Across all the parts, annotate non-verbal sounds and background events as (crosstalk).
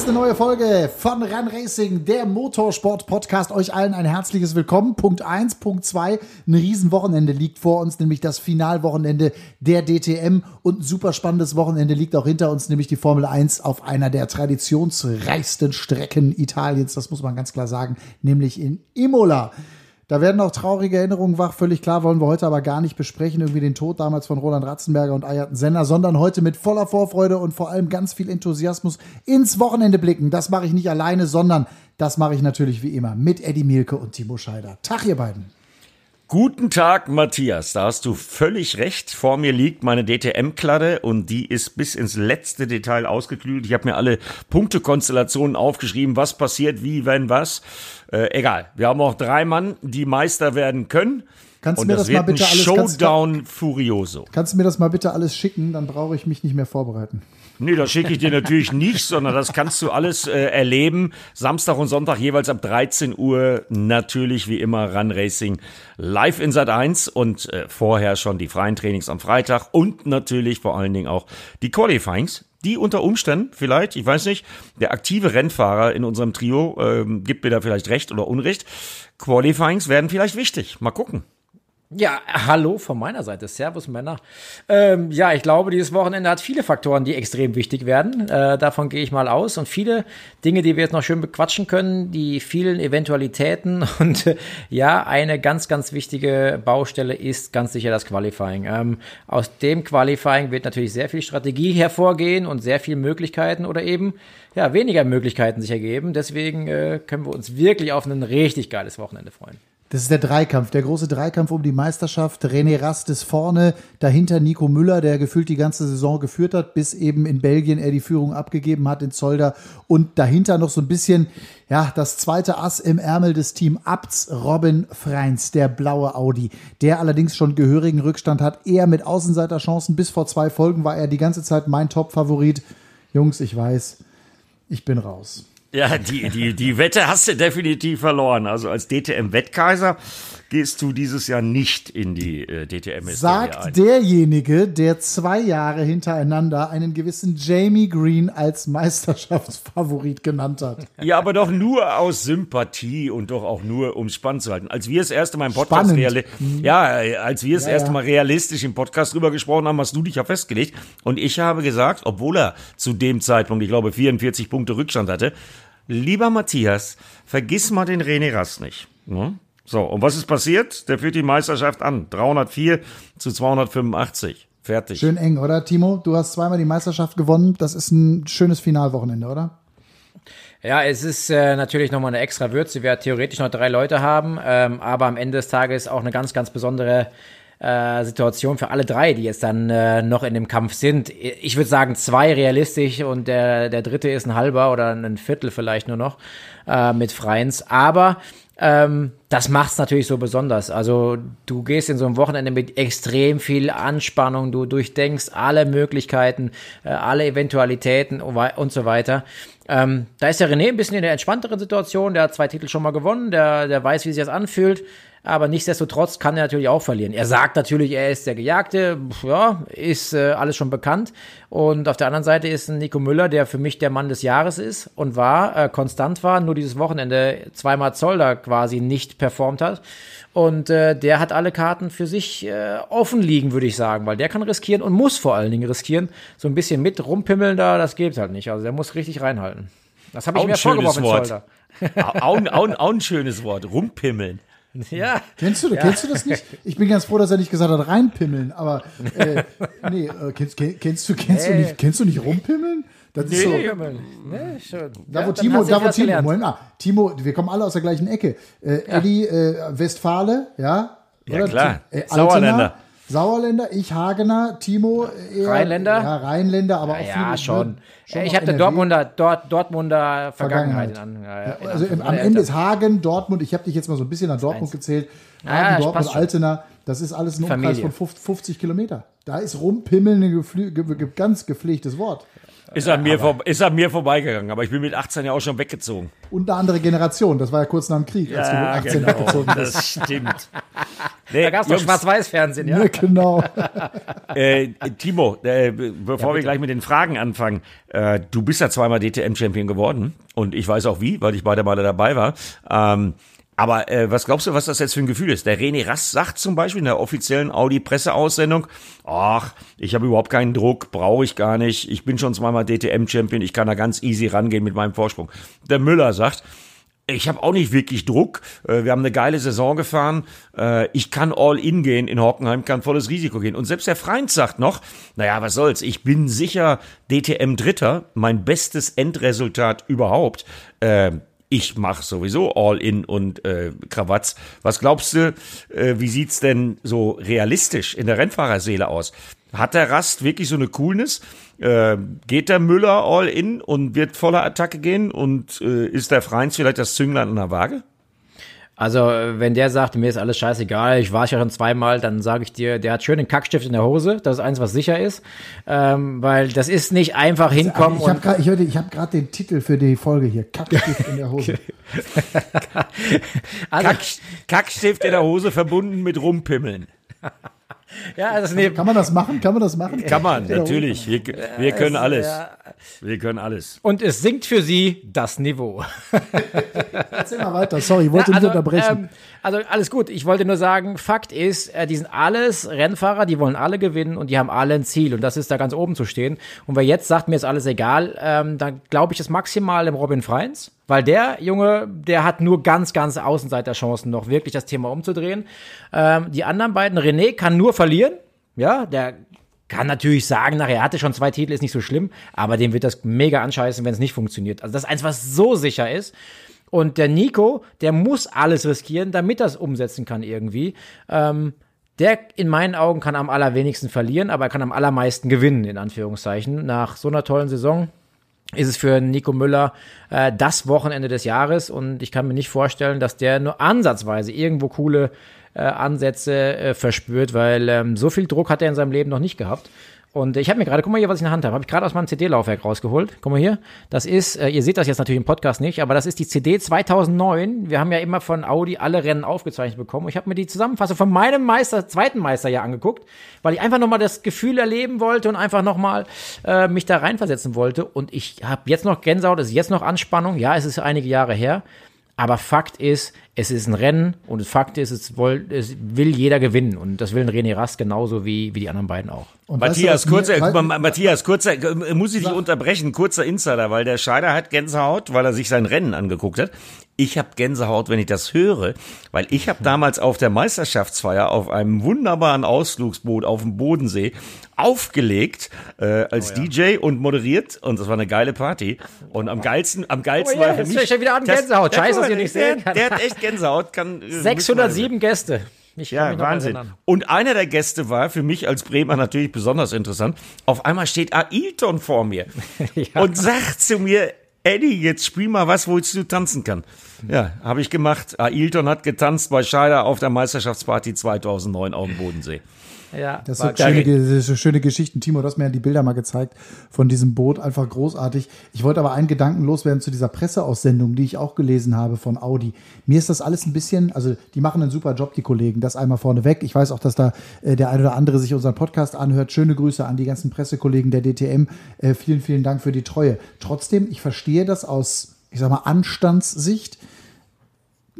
Ist eine neue Folge von Run Racing, der Motorsport-Podcast. Euch allen ein herzliches Willkommen. Punkt 1, Punkt 2, ein Riesenwochenende liegt vor uns, nämlich das Finalwochenende der DTM. Und ein super spannendes Wochenende liegt auch hinter uns, nämlich die Formel 1 auf einer der traditionsreichsten Strecken Italiens. Das muss man ganz klar sagen, nämlich in Imola. Da werden auch traurige Erinnerungen wach, völlig klar, wollen wir heute aber gar nicht besprechen, irgendwie den Tod damals von Roland Ratzenberger und Ayrton Senna, sondern heute mit voller Vorfreude und vor allem ganz viel Enthusiasmus ins Wochenende blicken. Das mache ich nicht alleine, sondern das mache ich natürlich wie immer mit Eddie Mielke und Timo Scheider. Tag, ihr beiden. Guten Tag, Matthias. Da hast du völlig recht. Vor mir liegt meine DTM-Kladde und die ist bis ins letzte Detail ausgeklügelt. Ich habe mir alle Punktekonstellationen aufgeschrieben, was passiert, wie, wenn, was. Äh, egal. Wir haben auch drei Mann, die Meister werden können. Kannst du mir das, das mal bitte alles Showdown ganz, Furioso. Kannst du mir das mal bitte alles schicken, dann brauche ich mich nicht mehr vorbereiten. Nee, das schicke ich dir natürlich nicht, sondern das kannst du alles äh, erleben. Samstag und Sonntag jeweils ab 13 Uhr natürlich wie immer Run Racing live in Sat 1 und äh, vorher schon die freien Trainings am Freitag und natürlich vor allen Dingen auch die Qualifyings. Die unter Umständen vielleicht, ich weiß nicht, der aktive Rennfahrer in unserem Trio ähm, gibt mir da vielleicht recht oder Unrecht. Qualifyings werden vielleicht wichtig. Mal gucken. Ja, hallo von meiner Seite. Servus, Männer. Ähm, ja, ich glaube, dieses Wochenende hat viele Faktoren, die extrem wichtig werden. Äh, davon gehe ich mal aus. Und viele Dinge, die wir jetzt noch schön bequatschen können, die vielen Eventualitäten. (laughs) Und äh, ja, eine ganz, ganz wichtige Baustelle ist ganz sicher das Qualifying. Ähm, aus dem Qualifying wird natürlich sehr viel Strategie hervorgehen und sehr viele Möglichkeiten oder eben ja, weniger Möglichkeiten sich ergeben. Deswegen äh, können wir uns wirklich auf ein richtig geiles Wochenende freuen. Das ist der Dreikampf, der große Dreikampf um die Meisterschaft. René Rast ist vorne, dahinter Nico Müller, der gefühlt die ganze Saison geführt hat, bis eben in Belgien er die Führung abgegeben hat in Zolder. Und dahinter noch so ein bisschen, ja, das zweite Ass im Ärmel des Team Abts, Robin Freins, der blaue Audi, der allerdings schon gehörigen Rückstand hat, eher mit Außenseiterchancen. Bis vor zwei Folgen war er die ganze Zeit mein Top-Favorit. Jungs, ich weiß, ich bin raus. Ja, die, die, die Wette hast du definitiv verloren. Also als DTM-Wettkaiser gehst du dieses Jahr nicht in die äh, DTM-Historie Sagt ein. derjenige, der zwei Jahre hintereinander einen gewissen Jamie Green als Meisterschaftsfavorit genannt hat. Ja, aber doch nur aus Sympathie und doch auch nur, um spannend zu halten. Als wir das erste Mal im Podcast reali ja, als wir das Ja, erste. Mal realistisch im Podcast drüber gesprochen haben, hast du dich ja festgelegt. Und ich habe gesagt, obwohl er zu dem Zeitpunkt, ich glaube, 44 Punkte Rückstand hatte, lieber Matthias, vergiss mal den René Rast nicht. Ne? So, und was ist passiert? Der führt die Meisterschaft an. 304 zu 285. Fertig. Schön eng, oder Timo? Du hast zweimal die Meisterschaft gewonnen. Das ist ein schönes Finalwochenende, oder? Ja, es ist äh, natürlich nochmal eine extra Würze. Wir theoretisch noch drei Leute haben, ähm, aber am Ende des Tages auch eine ganz, ganz besondere äh, Situation für alle drei, die jetzt dann äh, noch in dem Kampf sind. Ich würde sagen zwei realistisch und der, der dritte ist ein halber oder ein Viertel vielleicht nur noch äh, mit Freins. Aber ähm, das macht's natürlich so besonders. Also du gehst in so ein Wochenende mit extrem viel Anspannung, du durchdenkst alle Möglichkeiten, äh, alle Eventualitäten und so weiter. Ähm, da ist der René ein bisschen in der entspannteren Situation, der hat zwei Titel schon mal gewonnen, der, der weiß, wie sich das anfühlt. Aber nichtsdestotrotz kann er natürlich auch verlieren. Er sagt natürlich, er ist der Gejagte, ja, ist äh, alles schon bekannt. Und auf der anderen Seite ist ein Nico Müller, der für mich der Mann des Jahres ist und war, äh, konstant war, nur dieses Wochenende zweimal Zolder quasi nicht performt hat. Und äh, der hat alle Karten für sich äh, offen liegen, würde ich sagen, weil der kann riskieren und muss vor allen Dingen riskieren. So ein bisschen mit rumpimmeln da, das geht halt nicht. Also der muss richtig reinhalten. Das habe ich Auch mir vorgeworfen, Wort. Zolder. Auch, auch, auch ein schönes Wort. Rumpimmeln. (laughs) Ja. Kennst du, kennst du das nicht? Ich bin ganz froh, dass er nicht gesagt hat, reinpimmeln, aber äh, (laughs) nee, äh, kennst, kennst, du, kennst du nicht, kennst du nicht rumpimmeln? Das ist so. Nee, schon. Da wo Ja, Timo, da wo Timo, gelernt. Moment mal, Timo, wir kommen alle aus der gleichen Ecke. Äh, Eddie äh, Westfale, ja? Ja, klar. Äh, Sauerländer. Sauerländer, ich Hagener, Timo eher, Rheinländer? Ja, Rheinländer, aber auch Ja, viele, schon. ne, schon ich NRW. Dortmunder, Dort, Dortmunder Vergangenheit. Vergangenheit. ja, ja, Also im, am. Ende ist Hagen, Dortmund, ich habe dich jetzt mal so ein bisschen an Dortmund gezählt. Ja, Hagen, ja, Dortmund. Altena, das ist alles ein Umkreis Familie. von 50, 50 Kilometer. Da ist rumpimmeln ein geflü- ge ge ganz gepflegtes Wort. Ist an, mir vor, ist an mir vorbeigegangen, aber ich bin mit 18 ja auch schon weggezogen. Und eine andere Generation, das war ja kurz nach dem Krieg, als du mit 18 genau, weggezogen bist. das stimmt. (laughs) Nee, da gab es noch Schwarz-Weiß-Fernsehen, ja. Ja, genau. (laughs) Äh, Timo, äh, bevor wir gleich mit den Fragen anfangen, äh, du bist ja zweimal DTM-Champion geworden und ich weiß auch wie, weil ich beide Male dabei war. Ähm, aber äh, was glaubst du, was das jetzt für ein Gefühl ist? Der René Rast sagt zum Beispiel in der offiziellen Audi-Presseaussendung, ach, ich habe überhaupt keinen Druck, brauche ich gar nicht, ich bin schon zweimal DTM-Champion, ich kann da ganz easy rangehen mit meinem Vorsprung. Der Müller sagt, ich habe auch nicht wirklich Druck. Äh, Wir haben eine geile Saison gefahren. Äh, Ich kann all in gehen in Hockenheim, kann volles Risiko gehen. Und selbst der Freund sagt noch, naja, was soll's, ich bin sicher DTM Dritter, mein bestes Endresultat überhaupt. Ich mache sowieso all in und äh, Krawatz. Was glaubst du, äh, wie sieht's denn so realistisch in der Rennfahrerseele aus? Hat der Rast wirklich so eine Coolness? Äh, geht der Müller all in und wird voller Attacke gehen? Und äh, ist der Freins vielleicht das Zünglein an der Waage? Also, wenn der sagt, mir ist alles scheißegal, ich war ja schon zweimal, dann sage ich dir, der hat schön den Kackstift in der Hose. Das ist eins, was sicher ist. Ähm, weil das ist nicht einfach hinkommen. Ich habe gerade ich, hörte- ich hab grad den Titel für die Folge hier. Kackstift in der (laughs) Hose. (laughs) also, Kack, Kackstift in der Hose verbunden mit Rumpimmeln. (laughs) ja, das ist nee, Kann man das machen? Kann man das machen? Kann man, natürlich. Wir, wir können alles. ja. Wir können alles. Und es sinkt für sie das Niveau. (laughs) Erzähl mal weiter. Sorry, ich wollte Ja, nicht unterbrechen. Ähm, also alles gut. Ich wollte nur sagen, Fakt ist, äh, die sind alles Rennfahrer, die wollen alle gewinnen und die haben alle ein Ziel und das ist da ganz oben zu stehen. Und wer jetzt sagt, mir ist alles egal, ähm, dann glaube ich das maximal im Robin Freins, weil der Junge, der hat nur ganz, ganz Außenseiterchancen noch wirklich das Thema umzudrehen. Ähm, die anderen beiden, René kann nur verlieren, ja, der kann natürlich sagen, nachher er hatte schon zwei Titel, ist nicht so schlimm, aber dem wird das mega anscheißen, wenn es nicht funktioniert. Also das ist eins, was so sicher ist. Und der Nico, der muss alles riskieren, damit das umsetzen kann irgendwie. Ähm, der in meinen Augen kann am allerwenigsten verlieren, aber er kann am allermeisten gewinnen, in Anführungszeichen. Nach so einer tollen Saison ist es für Nico Müller äh, das Wochenende des Jahres und ich kann mir nicht vorstellen, dass der nur ansatzweise irgendwo coole äh, Ansätze äh, verspürt, weil ähm, so viel Druck hat er in seinem Leben noch nicht gehabt. Und ich habe mir gerade, guck mal hier, was ich in der Hand habe, habe ich gerade aus meinem CD-Laufwerk rausgeholt. Guck mal hier, das ist, äh, ihr seht das jetzt natürlich im Podcast nicht, aber das ist die CD 2009. Wir haben ja immer von Audi alle Rennen aufgezeichnet bekommen. Ich habe mir die Zusammenfassung von meinem Meister, zweiten Meisterjahr angeguckt, weil ich einfach nochmal das Gefühl erleben wollte und einfach nochmal äh, mich da reinversetzen wollte. Und ich habe jetzt noch Gänsehaut, es ist jetzt noch Anspannung. Ja, es ist einige Jahre her. Aber Fakt ist, es ist ein Rennen und Fakt ist, es, woll, es will jeder gewinnen. Und das will ein René Rast genauso wie, wie die anderen beiden auch. Und weißt du, Matthias, was mir- kurzer, mal, Matthias, kurzer, äh, muss ich dich unterbrechen, kurzer Insider, weil der Scheider hat Gänsehaut, weil er sich sein Rennen angeguckt hat. Ich habe Gänsehaut, wenn ich das höre, weil ich habe damals auf der Meisterschaftsfeier auf einem wunderbaren Ausflugsboot auf dem Bodensee aufgelegt äh, als DJ und moderiert und das war eine geile Party und am geilsten, am geilsten Oh ja, war für jetzt mich. fängt schon wieder an, das- Gänsehaut. Ja, Scheiße, dass ihr nicht der, sehen kann. Der hat echt Gänsehaut. Kann, (laughs) äh, 607 Gäste. Ich ja, Wahnsinn. Und einer der Gäste war für mich als Bremer natürlich besonders interessant. Auf einmal steht Ailton vor mir (laughs) Ja. und sagt zu mir, Eddie, jetzt spiel mal was, wo ich zu tanzen kann. Ja, habe ich gemacht. Ailton hat getanzt bei Scheider auf der Meisterschaftsparty 2009 auf dem Bodensee. Ja, Das sind schöne, das sind schöne Geschichten. Timo, du hast mir ja die Bilder mal gezeigt von diesem Boot. Einfach großartig. Ich wollte aber einen Gedanken loswerden zu dieser Presseaussendung, die ich auch gelesen habe von Audi. Mir ist das alles ein bisschen, also die machen einen super Job, die Kollegen. Das einmal vorneweg. Ich weiß auch, dass da äh, der eine oder andere sich unseren Podcast anhört. Schöne Grüße an die ganzen Pressekollegen der DTM. Äh, vielen, vielen Dank für die Treue. Trotzdem, ich verstehe das aus, ich sag mal, Anstandssicht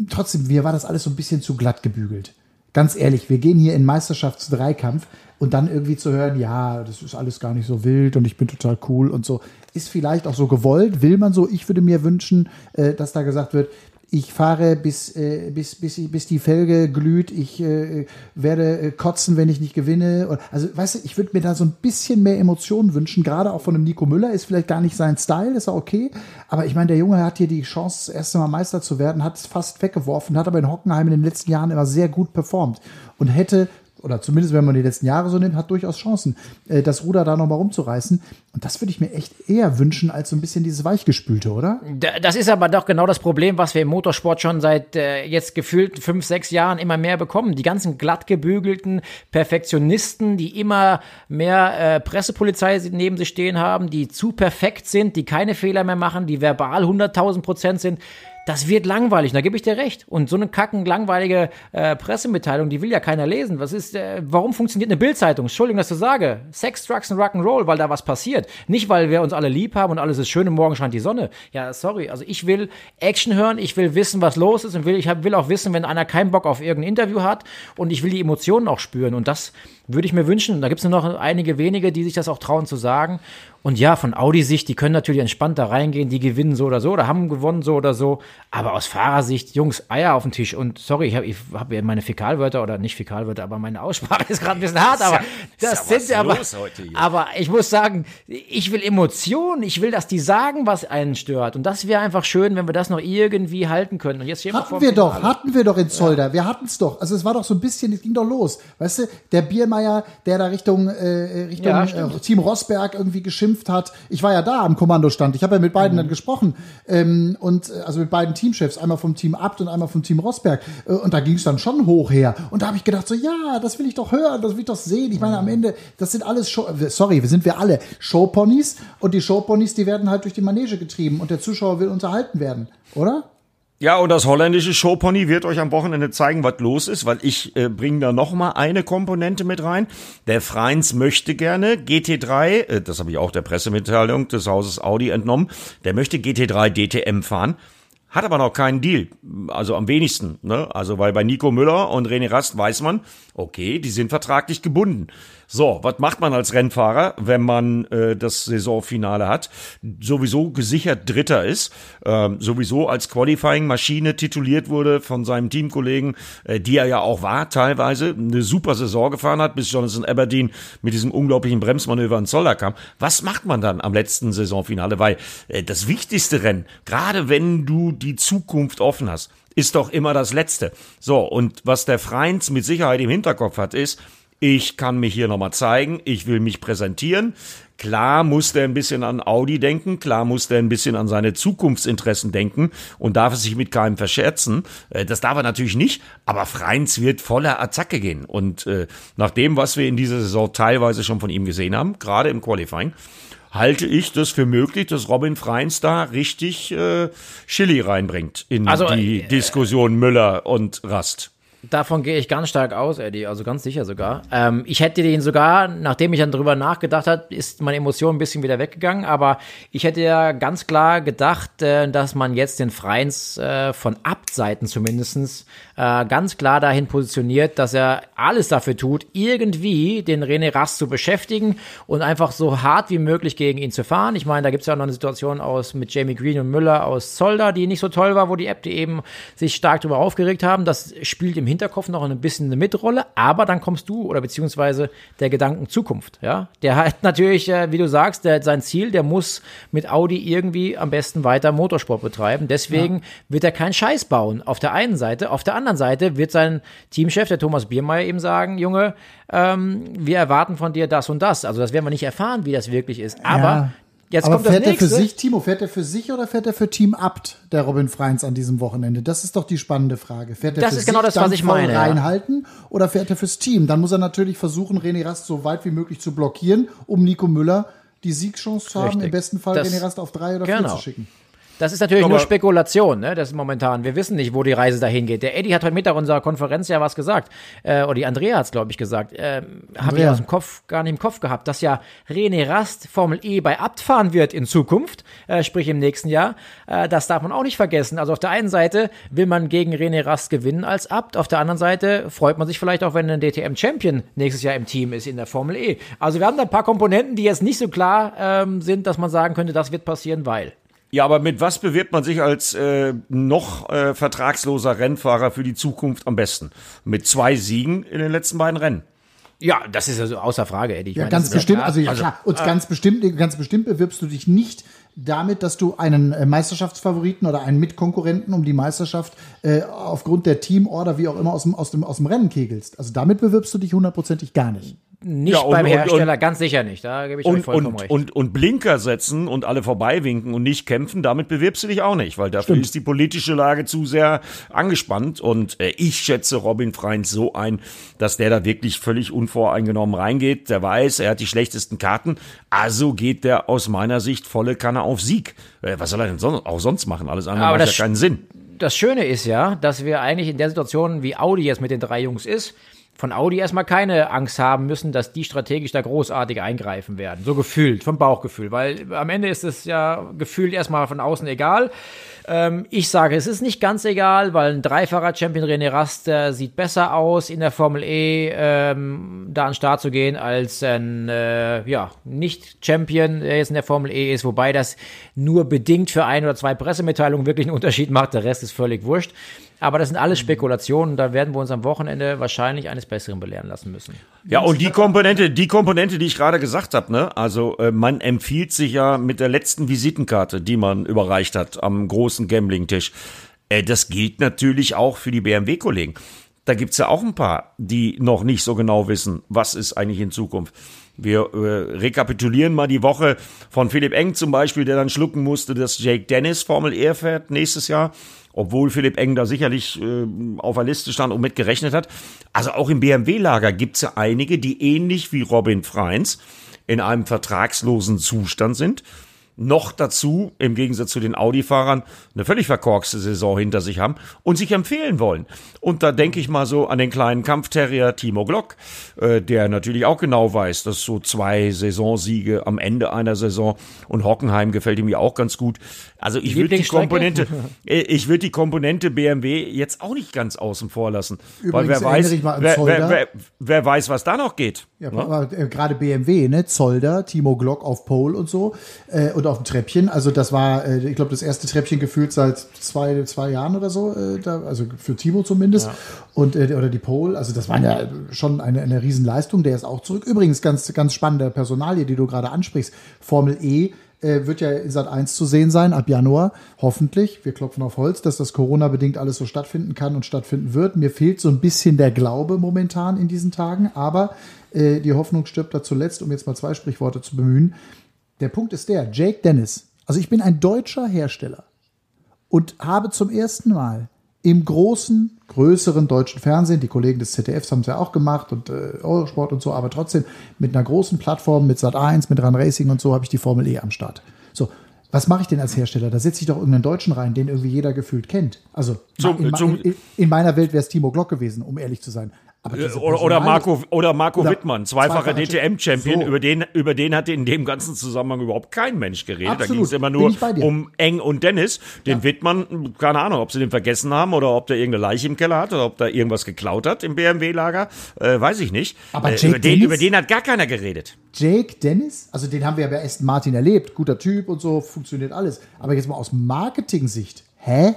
trotzdem, mir war das alles so ein bisschen zu glatt gebügelt. Ganz ehrlich, wir gehen hier in Meisterschaftsdreikampf und dann irgendwie zu hören, ja, das ist alles gar nicht so wild und ich bin total cool und so, ist vielleicht auch so gewollt, will man so. Ich würde mir wünschen, äh, dass da gesagt wird, ich fahre bis, äh, bis, bis, bis die Felge glüht, ich äh, werde äh, kotzen, wenn ich nicht gewinne. Also, weißt du, ich würde mir da so ein bisschen mehr Emotionen wünschen, gerade auch von einem Nico Müller, ist vielleicht gar nicht sein Style, ist auch okay. Aber ich meine, der Junge hat hier die Chance, das erste Mal Meister zu werden, hat es fast weggeworfen, hat aber in Hockenheim in den letzten Jahren immer sehr gut performt und hätte oder zumindest wenn man die letzten Jahre so nimmt, hat durchaus Chancen, äh, das Ruder da nochmal rumzureißen. Und das würde ich mir echt eher wünschen, als so ein bisschen dieses Weichgespülte, oder? Das ist aber doch genau das Problem, was wir im Motorsport schon seit äh, jetzt gefühlt fünf, sechs Jahren immer mehr bekommen. Die ganzen glatt gebügelten Perfektionisten, die immer mehr äh, Pressepolizei neben sich stehen haben, die zu perfekt sind, die keine Fehler mehr machen, die verbal 100.000 Prozent sind das wird langweilig, da gebe ich dir recht. Und so eine kacken, langweilige äh, Pressemitteilung, die will ja keiner lesen. Was ist, äh, warum funktioniert eine Bildzeitung? Entschuldigung, dass ich sage. Sex, Drugs und Rock'n'Roll, weil da was passiert. Nicht, weil wir uns alle lieb haben und alles ist schön und morgen scheint die Sonne. Ja, sorry. Also ich will Action hören, ich will wissen, was los ist und will, ich hab, will auch wissen, wenn einer keinen Bock auf irgendein Interview hat und ich will die Emotionen auch spüren. Und das würde ich mir wünschen. Da gibt es nur noch einige wenige, die sich das auch trauen zu sagen. Und ja, von Audi-Sicht, die können natürlich entspannt da reingehen, die gewinnen so oder so oder haben gewonnen so oder so. Aber aus Fahrersicht, Jungs, Eier auf den Tisch. Und sorry, ich habe ich hab ja meine Fäkalwörter oder nicht Fäkalwörter, aber meine Aussprache ist gerade ein bisschen hart. Aber das ja sind aber. Aber ich muss sagen, ich will Emotionen. Ich will, dass die sagen, was einen stört. Und das wäre einfach schön, wenn wir das noch irgendwie halten können. Und jetzt hatten wir Finale. doch, hatten wir doch in Zolder. Ja. Wir hatten es doch. Also es war doch so ein bisschen, es ging doch los. Weißt du, der Biermeier, der da Richtung, äh, Richtung ja, äh, Team Rossberg irgendwie geschimpft hat. Ich war ja da am Kommandostand. Ich habe ja mit beiden mhm. dann gesprochen. Ähm, und äh, also mit beiden Teamchefs, einmal vom Team Abt und einmal vom Team Rossberg. Äh, und da ging es dann schon hoch her. Und da habe ich gedacht, so ja, das will ich doch hören, das will ich doch sehen. Ich meine, am Ende, das sind alles Show, sorry, wir sind wir alle Showponys und die Showponys, die werden halt durch die Manege getrieben und der Zuschauer will unterhalten werden, oder? Ja, und das holländische Showpony wird euch am Wochenende zeigen, was los ist, weil ich äh, bringe da noch mal eine Komponente mit rein. Der Freins möchte gerne GT3, äh, das habe ich auch der Pressemitteilung des Hauses Audi entnommen, der möchte GT3 DTM fahren. Hat aber noch keinen Deal. Also am wenigsten. Ne? Also weil bei Nico Müller und René Rast weiß man, okay, die sind vertraglich gebunden. So, was macht man als Rennfahrer, wenn man äh, das Saisonfinale hat? Sowieso gesichert Dritter ist, ähm, sowieso als Qualifying-Maschine tituliert wurde von seinem Teamkollegen, äh, die er ja auch war, teilweise eine super Saison gefahren hat, bis Jonathan Aberdeen mit diesem unglaublichen Bremsmanöver in Zoller kam. Was macht man dann am letzten Saisonfinale? Weil äh, das wichtigste Rennen, gerade wenn du die Zukunft offen hast, ist doch immer das letzte. So, und was der Freins mit Sicherheit im Hinterkopf hat, ist, ich kann mich hier nochmal zeigen, ich will mich präsentieren. Klar muss der ein bisschen an Audi denken, klar muss der ein bisschen an seine Zukunftsinteressen denken und darf es sich mit keinem verscherzen. Äh, das darf er natürlich nicht, aber Freins wird voller Attacke gehen. Und äh, nach dem, was wir in dieser Saison teilweise schon von ihm gesehen haben, gerade im Qualifying, halte ich das für möglich, dass Robin Freins da richtig äh, Chili reinbringt in also, die äh, Diskussion Müller und Rast. Davon gehe ich ganz stark aus, Eddie, also ganz sicher sogar. Ähm, ich hätte den sogar, nachdem ich dann drüber nachgedacht habe, ist meine Emotion ein bisschen wieder weggegangen, aber ich hätte ja ganz klar gedacht, äh, dass man jetzt den Freins äh, von Abseiten zumindestens äh, ganz klar dahin positioniert, dass er alles dafür tut, irgendwie den René Rast zu beschäftigen und einfach so hart wie möglich gegen ihn zu fahren. Ich meine, da gibt es ja auch noch eine Situation aus mit Jamie Green und Müller aus Zolder, die nicht so toll war, wo die App, die eben sich stark darüber aufgeregt haben. Das spielt im Hinterkopf noch ein bisschen eine Mitrolle, aber dann kommst du oder beziehungsweise der Gedanken Zukunft, ja. Der hat natürlich, äh, wie du sagst, der, sein Ziel, der muss mit Audi irgendwie am besten weiter Motorsport betreiben. Deswegen ja. wird er keinen Scheiß bauen. Auf der einen Seite, auf der anderen Seite wird sein Teamchef, der Thomas Biermeier, eben sagen, Junge, ähm, wir erwarten von dir das und das. Also das werden wir nicht erfahren, wie das wirklich ist. Aber ja. Jetzt Aber kommt fährt er für sich, Timo, fährt er für sich oder fährt er für Team Abt, der Robin Freins an diesem Wochenende? Das ist doch die spannende Frage. Fährt er das für ist genau das, was ich meine. Reinhalten ja. oder fährt er fürs Team? Dann muss er natürlich versuchen, René Rast so weit wie möglich zu blockieren, um Nico Müller die Siegchance zu Richtig. haben, im besten Fall das, René Rast auf drei oder genau. vier zu schicken. Das ist natürlich aber nur Spekulation, ne? Das ist momentan. Wir wissen nicht, wo die Reise dahin geht. Der Eddie hat heute Mittag unserer Konferenz ja was gesagt. Äh, oder die Andrea hat es, glaube ich, gesagt. Äh, Habe ich aus dem Kopf, gar nicht im Kopf gehabt, dass ja René Rast Formel E bei Abt fahren wird in Zukunft, äh, sprich im nächsten Jahr. Äh, das darf man auch nicht vergessen. Also auf der einen Seite will man gegen René Rast gewinnen als Abt. Auf der anderen Seite freut man sich vielleicht auch, wenn ein DTM-Champion nächstes Jahr im Team ist in der Formel E. Also wir haben da ein paar Komponenten, die jetzt nicht so klar ähm, sind, dass man sagen könnte, das wird passieren, weil. Ja, aber mit was bewirbt man sich als äh, noch äh, vertragsloser Rennfahrer für die Zukunft am besten? Mit zwei Siegen in den letzten beiden Rennen. Ja, das ist also außer Frage, Eddie. Ich ja, meine, ganz bestimmt. Also ja, also, klar. Und äh, ganz bestimmt, ganz bestimmt bewirbst du dich nicht damit, dass du einen äh, Meisterschaftsfavoriten oder einen Mitkonkurrenten um die Meisterschaft äh, aufgrund der Teamorder, wie auch immer, aus dem, aus, dem, aus dem Rennen kegelst. Also damit bewirbst du dich hundertprozentig gar nicht. Nicht Ja, und- beim Hersteller, und- ganz sicher nicht. Da gebe ich euch Und, vollkommen und, recht. und, und Blinker setzen und alle vorbeiwinken und nicht kämpfen, damit bewirbst du dich auch nicht, weil dafür ist die politische Lage zu sehr angespannt. Und äh, ich schätze Robin Freins so ein, dass der da wirklich völlig unvoreingenommen reingeht. Der weiß, er hat die schlechtesten Karten, also geht der aus meiner Sicht volle Kanne auf Sieg. Äh, was soll er denn sonst, auch sonst machen? Alles andere Aber macht ja keinen Sinn. das Schöne ist ja, dass wir eigentlich in der Situation, wie Audi jetzt mit den drei Jungs ist, von Audi erstmal keine Angst haben müssen, dass die strategisch da großartig eingreifen werden. So gefühlt, vom Bauchgefühl. Weil am Ende ist es ja gefühlt erstmal von außen egal. Ähm, ich sage, es ist nicht ganz egal, weil ein Dreifahrer-Champion René Rast der sieht besser aus in der Formel E, ähm, da an den Start zu gehen, als ein äh, ja, Nicht-Champion, der jetzt in der Formel E ist, wobei das nur bedingt für ein oder zwei Pressemitteilungen wirklich einen Unterschied macht. Der Rest ist völlig wurscht. Aber das sind alles Spekulationen. Da werden wir uns am Wochenende wahrscheinlich eines Besseren belehren lassen müssen. Ja, und die Komponente, die Komponente, die ich gerade gesagt habe, ne, also äh, man empfiehlt sich ja mit der letzten Visitenkarte, die man überreicht hat am großen Gambling-Tisch. Äh, das gilt natürlich auch für die BMW-Kollegen. Da gibt's ja auch ein paar, die noch nicht so genau wissen, was ist eigentlich in Zukunft. Wir äh, rekapitulieren mal die Woche von Philipp Eng zum Beispiel, der dann schlucken musste, dass Jake Dennis Formel E fährt nächstes Jahr. Obwohl Philipp Eng da sicherlich äh, auf der Liste stand und mit gerechnet hat. Also auch im BMW-Lager gibt's ja einige, die ähnlich wie Robin Freins in einem vertragslosen Zustand sind. Noch dazu, im Gegensatz zu den Audi-Fahrern, eine völlig verkorkste Saison hinter sich haben und sich empfehlen wollen. Und da denke ich mal so an den kleinen Kampfterrier Timo Glock, äh, der natürlich auch genau weiß, dass so zwei Saisonsiege am Ende einer Saison und Hockenheim gefällt ihm ja auch ganz gut. Also ich würde die Lieblingsstrecke? Komponente, (laughs) äh, ich würde die Komponente BMW jetzt auch nicht ganz außen vor lassen. Weil Übrigens wer weiß, erinnere ich mal an wer, wer, wer, wer weiß, was da noch geht. Ja, ne? aber äh, gerade BMW, ne? Zolder, Timo Glock auf Pole und so äh, und auf dem Treppchen. Also das war, äh, ich glaube, das erste Treppchen gefühlt seit zwei, zwei Jahren oder so, äh, da, also für Timo zumindest. Und äh, oder die Pole, also das war ja schon eine, eine Riesenleistung. Der ist auch zurück. Übrigens ganz, ganz spannende Personalie, die du gerade ansprichst. Formel E äh, wird ja in Sat 1 zu sehen sein ab Januar. Hoffentlich. Wir klopfen auf Holz, dass das Corona-bedingt alles so stattfinden kann und stattfinden wird. Mir fehlt so ein bisschen der Glaube momentan in diesen Tagen, aber äh, die Hoffnung stirbt da zuletzt, um jetzt mal zwei Sprichworte zu bemühen. Der Punkt ist der, Jake Dennis. Also ich bin ein deutscher Hersteller und habe zum ersten Mal im großen, größeren deutschen Fernsehen, die Kollegen des ZDFs haben es ja auch gemacht und äh, Eurosport und so, aber trotzdem mit einer großen Plattform, mit Sat1, mit Run Racing und so, habe ich die Formel E am Start. So, was mache ich denn als Hersteller? Da setze ich doch irgendeinen Deutschen rein, den irgendwie jeder gefühlt kennt. Also Zum- in, in, in meiner Welt wäre es Timo Glock gewesen, um ehrlich zu sein. Diese Oder, oder Marco, oder Marco Oder Wittmann, zweifacher zweifacher DTM-Champion, So. über den, über den hatte in dem ganzen Zusammenhang überhaupt kein Mensch geredet. da Absolut, ging es immer nur um Eng und Dennis. Den Wittmann, keine Ahnung, ob sie den vergessen haben oder ob der irgendeine Leiche im Keller hat oder ob da irgendwas geklaut hat im BMW-Lager, äh, weiß ich nicht. Aber äh, Jake über, den, über den hat gar keiner geredet. Jake Dennis, also den haben wir ja bei Aston Martin erlebt, guter Typ und so, funktioniert alles. Aber jetzt mal aus Marketing-Sicht, hä?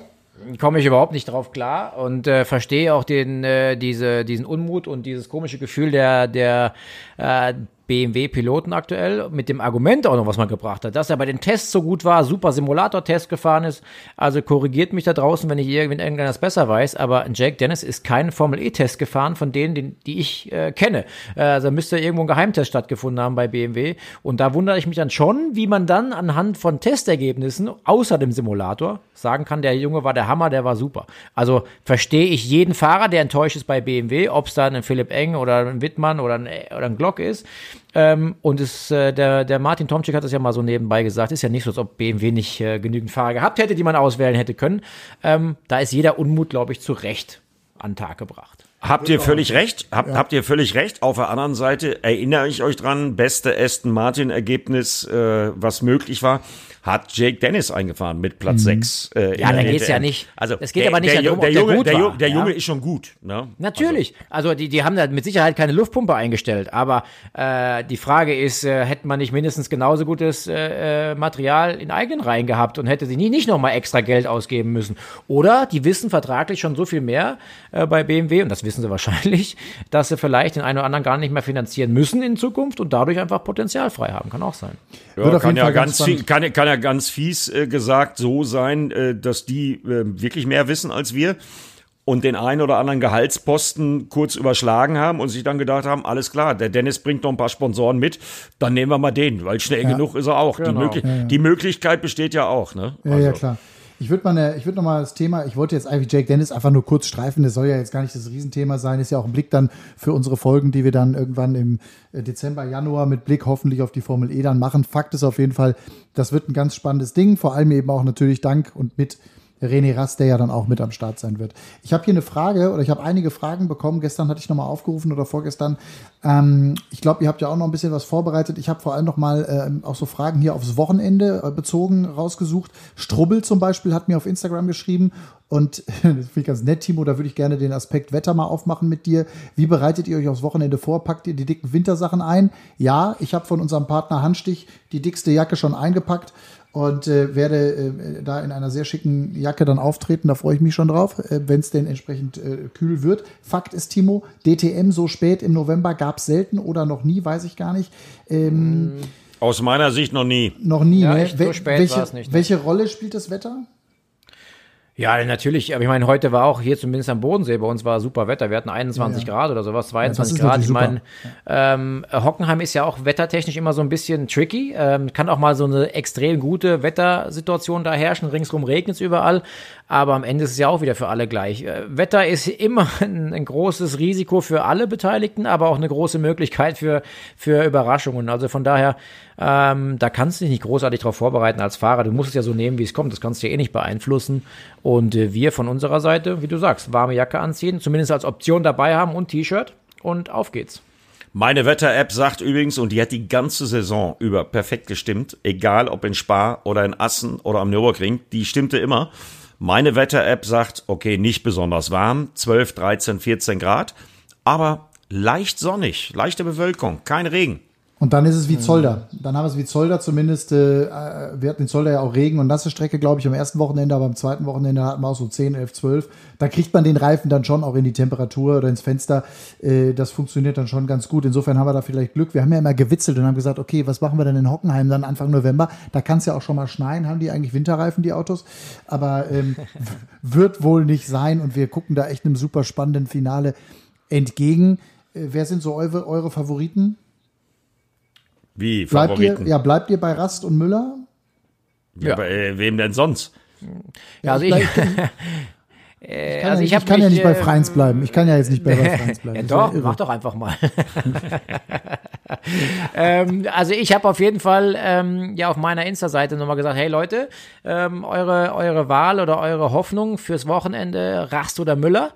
Komme ich überhaupt nicht drauf klar und äh, verstehe auch den, äh, diese, diesen Unmut und dieses komische Gefühl der, der äh, BMW-Piloten aktuell mit dem Argument auch noch, was man gebracht hat, dass er bei den Tests so gut war, super Simulator-Test gefahren ist. Also korrigiert mich da draußen, wenn ich irgendwann das besser weiß, aber Jake Dennis ist keinen Formel-E-Test gefahren von denen, die, die ich äh, kenne. Äh, also müsste irgendwo ein Geheimtest stattgefunden haben bei BMW und da wundere ich mich dann schon, wie man dann anhand von Testergebnissen außer dem Simulator sagen kann, der Junge war der Hammer, der war super. Also verstehe ich jeden Fahrer, der enttäuscht ist bei BMW, ob es dann ein Philipp Eng oder ein Wittmann oder ein, oder ein Glock ist. Ähm, und es, äh, der, der Martin Tomczyk hat das ja mal so nebenbei gesagt, ist ja nicht so, als ob BMW nicht äh, genügend Fahrer gehabt hätte, die man auswählen hätte können. Ähm, da ist jeder Unmut, glaube ich, zu Recht an den Tag gebracht. Habt ihr völlig recht? Habt, habt ihr völlig recht? Auf der anderen Seite erinnere ich euch dran, beste Aston Martin Ergebnis, äh, was möglich war, hat Jake Dennis eingefahren mit Platz 6. Äh, in Ja, der da geht's DTM. ja nicht. Also Es geht der, aber nicht der, darum, der ob der Junge, gut der, war, Junge, der ja. Junge ist schon gut. Ne? Natürlich. Also, die, die haben da mit Sicherheit keine Luftpumpe eingestellt. Aber äh, die Frage ist, äh, hätte man nicht mindestens genauso gutes äh, äh, Material in eigenen Reihen gehabt und hätte sie nie, nicht nochmal extra Geld ausgeben müssen? Oder die wissen vertraglich schon so viel mehr äh, bei BMW, und das wissen wissen sie wahrscheinlich, (laughs) dass sie vielleicht den einen oder anderen gar nicht mehr finanzieren müssen in Zukunft und dadurch einfach Potenzial frei haben. Kann auch sein. Ja, kann, ja ganz viel, kann, kann ja ganz fies äh, gesagt so sein, äh, dass die äh, wirklich mehr wissen als wir und den einen oder anderen Gehaltsposten kurz überschlagen haben und sich dann gedacht haben, alles klar, der Dennis bringt noch ein paar Sponsoren mit, dann nehmen wir mal den, weil schnell ja. genug ist er auch. Genau. Die, Möglich ja, ja. die, Möglichkeit besteht ja auch. Ne? Ja, also. ja, klar. Ich würde mal, ich würde noch mal das Thema, ich wollte jetzt eigentlich Jake Dennis einfach nur kurz streifen, das soll ja jetzt gar nicht das Riesenthema sein, ist ja auch ein Blick dann für unsere Folgen, die wir dann irgendwann im äh, Dezember, Januar mit Blick hoffentlich auf die Formel E dann machen. Fakt ist auf jeden Fall, das wird ein ganz spannendes Ding, vor allem eben auch natürlich dank und mit René Rast, der ja dann auch mit am Start sein wird. Ich habe hier eine Frage oder ich habe einige Fragen bekommen. Gestern hatte ich nochmal aufgerufen oder vorgestern. Ähm, ich glaube, ihr habt ja auch noch ein bisschen was vorbereitet. Ich habe vor allem nochmal äh, auch so Fragen hier aufs Wochenende äh, bezogen rausgesucht. Strubbel zum Beispiel hat mir auf Instagram geschrieben und (laughs) das finde ich ganz nett, Timo, da würde ich gerne den Aspekt Wetter mal aufmachen mit dir. Wie bereitet ihr euch aufs Wochenende vor? Packt ihr die dicken Wintersachen ein? Ja, ich habe von unserem Partner Handstich die dickste Jacke schon eingepackt und äh, werde äh, da in einer sehr schicken Jacke dann auftreten. Da freue ich mich schon drauf, äh, wenn es denn entsprechend äh, kühl wird. Fakt ist, Timo, DTM so spät im November gab es selten oder noch nie, weiß ich gar nicht. Ähm, Aus meiner Sicht noch nie. Noch nie, ja, ne? so spät welche, nicht, ne? welche Rolle spielt das Wetter? Ja, natürlich. Aber ich meine, heute war auch hier zumindest am Bodensee, bei uns war super Wetter. Wir hatten 21 ja, ja. Grad oder sowas, 22 ja, Grad. Ich meine, ähm, Hockenheim ist ja auch wettertechnisch immer so ein bisschen tricky. Ähm, kann auch mal so eine extrem gute Wettersituation da herrschen. Ringsrum regnet es überall. Aber am Ende ist es ja auch wieder für alle gleich. Äh, Wetter ist immer (laughs) ein, ein, großes Risiko für alle Beteiligten, aber auch eine große Möglichkeit für, für Überraschungen. Also von daher, ähm, da kannst du dich nicht großartig darauf vorbereiten als Fahrer. Du musst es ja so nehmen, wie es kommt. Das kannst du ja eh nicht beeinflussen. Und äh, wir von unserer Seite, wie du sagst, warme Jacke anziehen, zumindest als Option dabei haben und T-Shirt und auf geht's. Meine Wetter-App sagt übrigens, und die hat die ganze Saison über perfekt gestimmt, egal ob in Spa oder in Assen oder am Nürburgring, die stimmte immer. Meine Wetter-App sagt, okay, nicht besonders warm, 12, 13, 14 Grad, aber leicht sonnig, leichte Bewölkung, kein Regen. Und dann ist es wie Zolder. Dann haben wir es wie Zolder zumindest. Äh, wir hatten in Zolder ja auch Regen und nasse Strecke, glaube ich, am ersten Wochenende, aber am zweiten Wochenende hatten wir auch so 10, 11, 12. Da kriegt man den Reifen dann schon auch in die Temperatur oder ins Fenster. Äh, das funktioniert dann schon ganz gut. Insofern haben wir da vielleicht Glück. Wir haben ja immer gewitzelt und haben gesagt, okay, was machen wir denn in Hockenheim dann Anfang November? Da kann es ja auch schon mal schneien. Haben die eigentlich Winterreifen, die Autos? Aber ähm, (laughs) wird wohl nicht sein und wir gucken da echt einem super spannenden Finale entgegen. Äh, wer sind so eure, eure Favoriten? Wie, bleibt Favoriten? Ihr, ja, bleibt ihr bei Rast und Müller? Ja, ja. bei äh, wem denn sonst? Ja, also ich. Äh, ich kann, also ja, ich, ich kann mich, ja nicht bei Freins bleiben. Ich kann ja jetzt nicht bei (laughs) Freins bleiben. ja, doch, mach doch einfach mal. (laughs) ähm, also ich habe auf jeden Fall ähm, ja auf meiner Insta-Seite nochmal gesagt, hey Leute, ähm, eure, eure Wahl oder eure Hoffnung fürs Wochenende Rast oder Müller.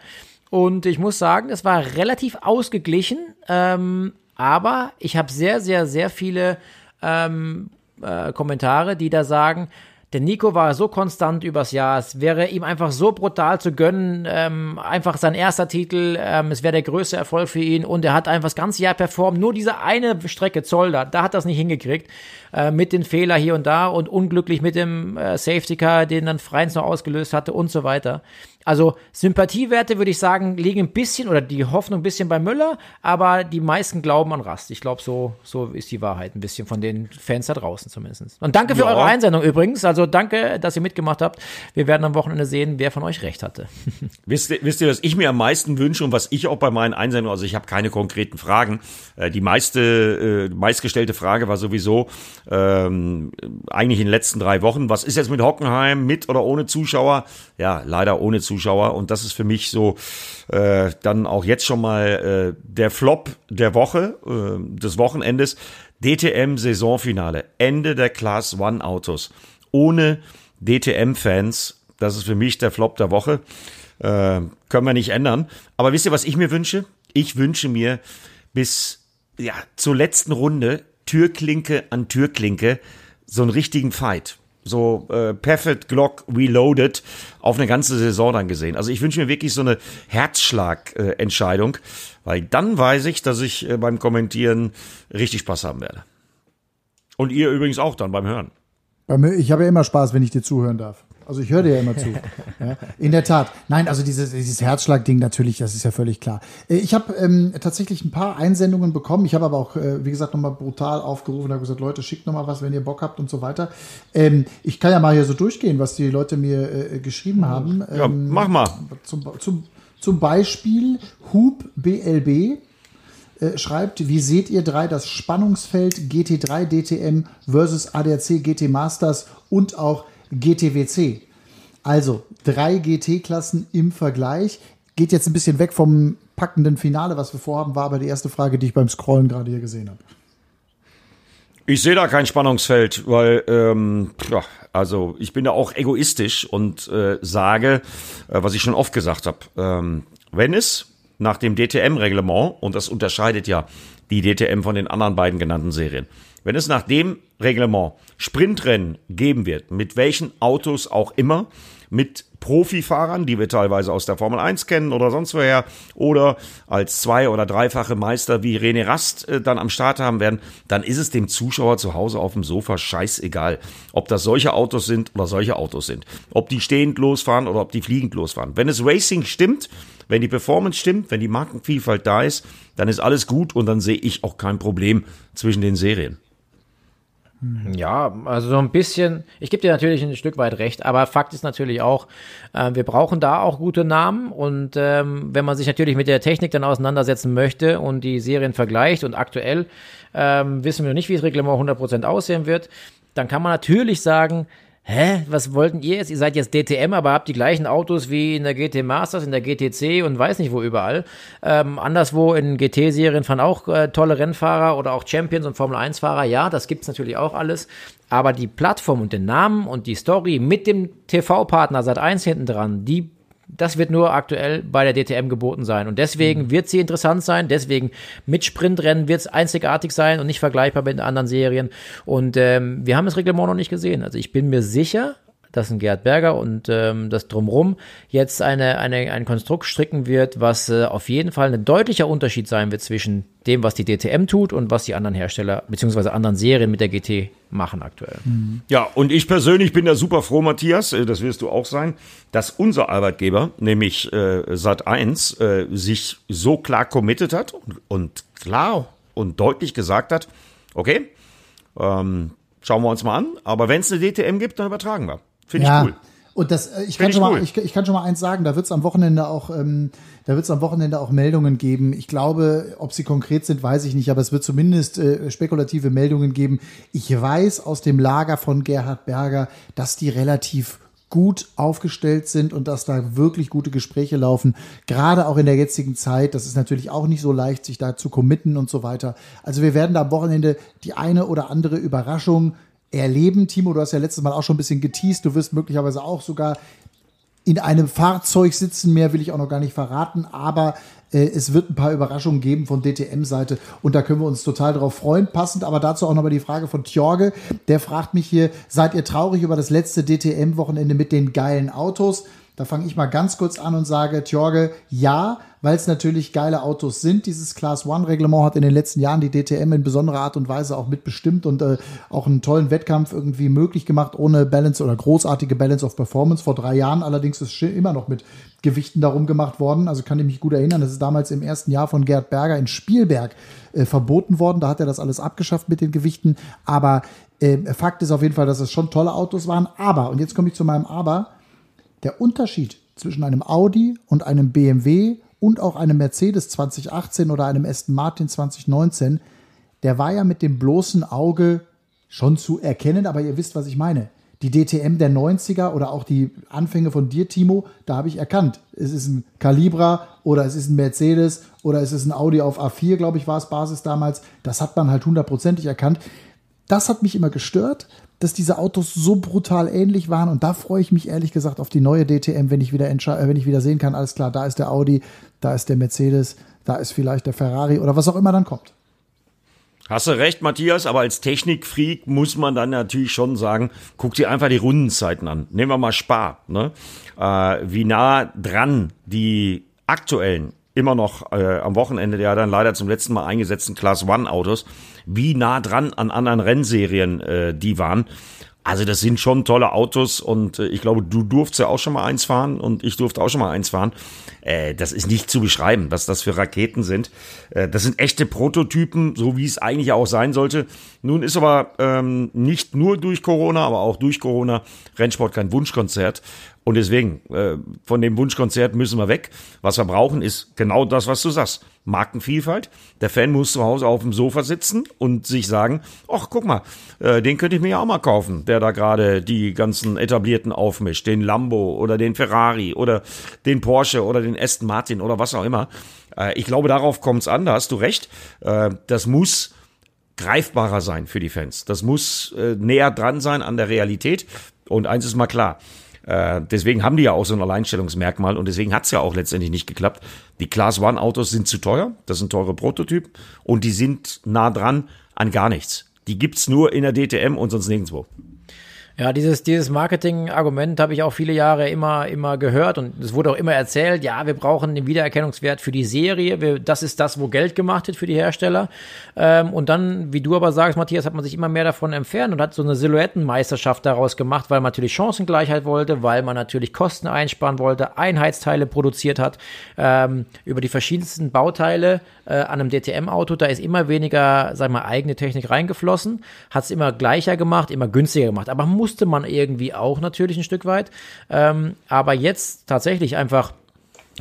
Und ich muss sagen, es war relativ ausgeglichen. Ähm, aber ich habe sehr, sehr, sehr viele ähm, äh, Kommentare, die da sagen, der Nico war so konstant übers Jahr. Es wäre ihm einfach so brutal zu gönnen. Ähm, einfach sein erster Titel. Ähm, es wäre der größte Erfolg für ihn. Und er hat einfach das ganze Jahr performt. Nur diese eine Strecke Zolder, da hat er es nicht hingekriegt. Äh, mit den Fehlern hier und da und unglücklich mit dem äh, Safety Car, den dann Freins noch ausgelöst hatte und so weiter. Also Sympathiewerte würde ich sagen, liegen ein bisschen oder die Hoffnung ein bisschen bei Müller, aber die meisten glauben an Rast. Ich glaube, so, so ist die Wahrheit ein bisschen von den Fans da draußen zumindest. Und danke für ja. eure Einsendung übrigens. Also danke, dass ihr mitgemacht habt. Wir werden am Wochenende sehen, wer von euch recht hatte. (laughs) wisst, ihr, wisst ihr, was ich mir am meisten wünsche und was ich auch bei meinen Einsendungen, also ich habe keine konkreten Fragen. Äh, die meiste, äh, meistgestellte Frage war sowieso ähm, eigentlich in den letzten drei Wochen, was ist jetzt mit Hockenheim, mit oder ohne Zuschauer? Ja, leider ohne Zuschauer. Zuschauer. Und das ist für mich so äh, dann auch jetzt schon mal äh, der Flop der Woche, äh, des Wochenendes. DTM-Saisonfinale, Ende der Class One Autos. Ohne DTM-Fans, das ist für mich der Flop der Woche. Äh, können wir nicht ändern. Aber wisst ihr, was ich mir wünsche? Ich wünsche mir bis ja, zur letzten Runde Türklinke an Türklinke so einen richtigen Fight so äh, Perfect Glock Reloaded auf eine ganze Saison dann gesehen. Also ich wünsche mir wirklich so eine Herzschlag-Entscheidung, äh, weil dann weiß ich, dass ich äh, beim Kommentieren richtig Spaß haben werde. Und ihr übrigens auch dann beim Hören. Ich habe ja immer Spaß, wenn ich dir zuhören darf. Also ich höre dir ja immer zu. (laughs) Ja, in der Tat. Nein, also dieses, dieses Herzschlag-Ding natürlich, das ist ja völlig klar. Äh, ich habe ähm, tatsächlich ein paar Einsendungen bekommen. Ich habe aber auch, äh, wie gesagt, nochmal brutal aufgerufen und habe gesagt, Leute, schickt nochmal was, wenn ihr Bock habt und so weiter. Ähm, ich kann ja mal hier so durchgehen, was die Leute mir äh, geschrieben haben. Ja, ähm, mach mal. Zum, zum, zum Beispiel Hub BLB äh, schreibt, wie seht ihr drei das Spannungsfeld GT3 DTM versus ADAC GT Masters und auch GTWC? Also drei GT-Klassen im Vergleich. Geht jetzt ein bisschen weg vom packenden Finale, was wir vorhaben, war aber die erste Frage, die ich beim Scrollen gerade hier gesehen habe. Ich sehe da kein Spannungsfeld, weil ähm, ja, also ich bin da auch egoistisch und äh, sage, äh, was ich schon oft gesagt habe, ähm, wenn es nach dem DTM-Reglement, und das unterscheidet ja die DTM von den anderen beiden genannten Serien, wenn es nach dem Reglement Sprintrennen geben wird, mit welchen Autos auch immer, mit Profifahrern, die wir teilweise aus der Formel 1 kennen oder sonst woher, oder als zwei- oder dreifache Meister wie René Rast äh, dann am Start haben werden, dann ist es dem Zuschauer zu Hause auf dem Sofa scheißegal, ob das solche Autos sind oder solche Autos sind. Ob die stehend losfahren oder ob die fliegend losfahren. Wenn es Racing stimmt, wenn die Performance stimmt, wenn die Markenvielfalt da ist, dann ist alles gut und dann sehe ich auch kein Problem zwischen den Serien. Ja, also so ein bisschen, ich gebe dir natürlich ein Stück weit recht, aber Fakt ist natürlich auch, äh, wir brauchen da auch gute Namen und ähm, wenn man sich natürlich mit der Technik dann auseinandersetzen möchte und die Serien vergleicht und aktuell ähm, wissen wir noch nicht, wie das Reglement 100% aussehen wird, dann kann man natürlich sagen, hä, was wollten ihr jetzt? Ihr seid jetzt DTM, aber habt die gleichen Autos wie in der GT Masters, in der GTC und weiß nicht wo überall. Ähm, anderswo in GT-Serien fahren auch äh, tolle Rennfahrer oder auch Champions und Formel-1-Fahrer. Ja, das gibt's natürlich auch alles. Aber die Plattform und den Namen und die Story mit dem TV-Partner seit 1 hinten dran, die das wird nur aktuell bei der DTM geboten sein. Und deswegen mhm. wird sie interessant sein. Deswegen mit Sprintrennen wird es einzigartig sein und nicht vergleichbar mit anderen Serien. Und ähm, wir haben das Reglement noch nicht gesehen. Also ich bin mir sicher, dass ein Gerd Berger und ähm, das Drumrum jetzt eine, eine, ein Konstrukt stricken wird, was äh, auf jeden Fall ein deutlicher Unterschied sein wird zwischen dem, was die DTM tut und was die anderen Hersteller bzw. anderen Serien mit der GT machen aktuell. Mhm. Ja, und ich persönlich bin da super froh, Matthias, äh, das wirst du auch sein, dass unser Arbeitgeber, nämlich äh, Sat1, äh, sich so klar committed hat und, und klar und deutlich gesagt hat, okay, ähm, schauen wir uns mal an, aber wenn es eine DTM gibt, dann übertragen wir. Finde ja. ich cool. Und das, äh, ich kann, schon cool. mal, ich, ich, kann schon mal eins sagen, da wird es am Wochenende auch, ähm, da wird es am Wochenende auch Meldungen geben. Ich glaube, ob sie konkret sind, weiß ich nicht, aber es wird zumindest äh, spekulative Meldungen geben. Ich weiß aus dem Lager von Gerhard Berger, dass die relativ gut aufgestellt sind und dass da wirklich gute Gespräche laufen, gerade auch in der jetzigen Zeit. Das ist natürlich auch nicht so leicht, sich da zu committen und so weiter. Also wir werden da am Wochenende die eine oder andere Überraschung erleben. Timo, du hast ja letztes Mal auch schon ein bisschen geteased. Du wirst möglicherweise auch sogar in einem Fahrzeug sitzen. Mehr will ich auch noch gar nicht verraten, aber äh, es wird ein paar Überraschungen geben von DTM-Seite und da können wir uns total drauf freuen. Passend aber dazu auch nochmal die Frage von Tjorge. Der fragt mich hier, seid ihr traurig über das letzte DTM-Wochenende mit den geilen Autos? Da fange ich mal ganz kurz an und sage, Tjorge, ja, weil es natürlich geile Autos sind. Dieses Class One-Reglement hat in den letzten Jahren die DTM in besonderer Art und Weise auch mitbestimmt und äh, auch einen tollen Wettkampf irgendwie möglich gemacht, ohne Balance oder großartige Balance of Performance. Vor drei Jahren allerdings ist immer noch mit Gewichten darum gemacht worden. Also kann ich mich gut erinnern, das ist damals im ersten Jahr von Gerd Berger in Spielberg äh, verboten worden. Da hat er das alles abgeschafft mit den Gewichten. Aber äh, Fakt ist auf jeden Fall, dass es schon tolle Autos waren. Aber, und jetzt komme ich zu meinem Aber, der Unterschied zwischen einem Audi und einem BMW und auch einem Mercedes 2018 oder einem Aston Martin 2019, der war ja mit dem bloßen Auge schon zu erkennen, aber ihr wisst, was ich meine. Die DTM der 90er oder auch die Anfänge von dir, Timo, da habe ich erkannt. Es ist ein Calibra oder es ist ein Mercedes oder es ist ein Audi auf A4, glaube ich, war es Basis damals. Das hat man halt hundertprozentig erkannt. Das hat mich immer gestört, dass diese Autos so brutal ähnlich waren. Und da freue ich mich ehrlich gesagt auf die neue DTM, wenn ich wieder, wenn ich wieder sehen kann, alles klar, da ist der Audi, da ist der Mercedes, da ist vielleicht der Ferrari oder was auch immer dann kommt. Hast du recht, Matthias, aber als Technikfreak muss man dann natürlich schon sagen, guck dir einfach die Rundenzeiten an. Nehmen wir mal Spar, ne? Äh, wie nah dran die aktuellen immer noch äh, am Wochenende ja dann leider zum letzten Mal eingesetzten Class One Autos, wie nah dran an anderen Rennserien äh, die waren. Also das sind schon tolle Autos und äh, ich glaube, du durfst ja auch schon mal eins fahren und ich durfte auch schon mal eins fahren. Äh, das ist nicht zu beschreiben, was das für Raketen sind. Äh, das sind echte Prototypen, so wie es eigentlich auch sein sollte. Nun ist aber ähm, nicht nur durch Corona, aber auch durch Corona Rennsport kein Wunschkonzert. Und deswegen, äh, von dem Wunschkonzert müssen wir weg. Was wir brauchen, ist genau das, was du sagst. Markenvielfalt. Der Fan muss zu Hause auf dem Sofa sitzen und sich sagen, ach, guck mal, äh, den könnte ich mir ja auch mal kaufen, der da gerade die ganzen etablierten aufmischt. Den Lambo oder den Ferrari oder den Porsche oder den Aston Martin oder was auch immer. Äh, ich glaube, darauf kommt es an, da hast du recht. Äh, das muss greifbarer sein für die Fans. Das muss äh, näher dran sein an der Realität. Und eins ist mal klar, äh, deswegen haben die ja auch so ein Alleinstellungsmerkmal und deswegen hat's ja auch letztendlich nicht geklappt. Die Class One Autos sind zu teuer, das sind teure Prototypen und die sind nah dran an gar nichts. Die gibt's nur in der DTM und sonst nirgendwo. Ja, dieses, dieses Marketing-Argument habe ich auch viele Jahre immer, immer gehört und es wurde auch immer erzählt, ja, wir brauchen den Wiedererkennungswert für die Serie, wir, das ist das, wo Geld gemacht wird für die Hersteller. Ähm, und dann, wie du aber sagst, Matthias, hat man sich immer mehr davon entfernt und hat so eine Silhouettenmeisterschaft daraus gemacht, weil man natürlich Chancengleichheit wollte, weil man natürlich Kosten einsparen wollte, Einheitsteile produziert hat, ähm, über die verschiedensten Bauteile äh, an einem DTM-Auto, da ist immer weniger, sag mal, eigene Technik reingeflossen, hat es immer gleicher gemacht, immer günstiger gemacht. Aber man musste man irgendwie auch natürlich ein Stück weit. Ähm, aber jetzt tatsächlich einfach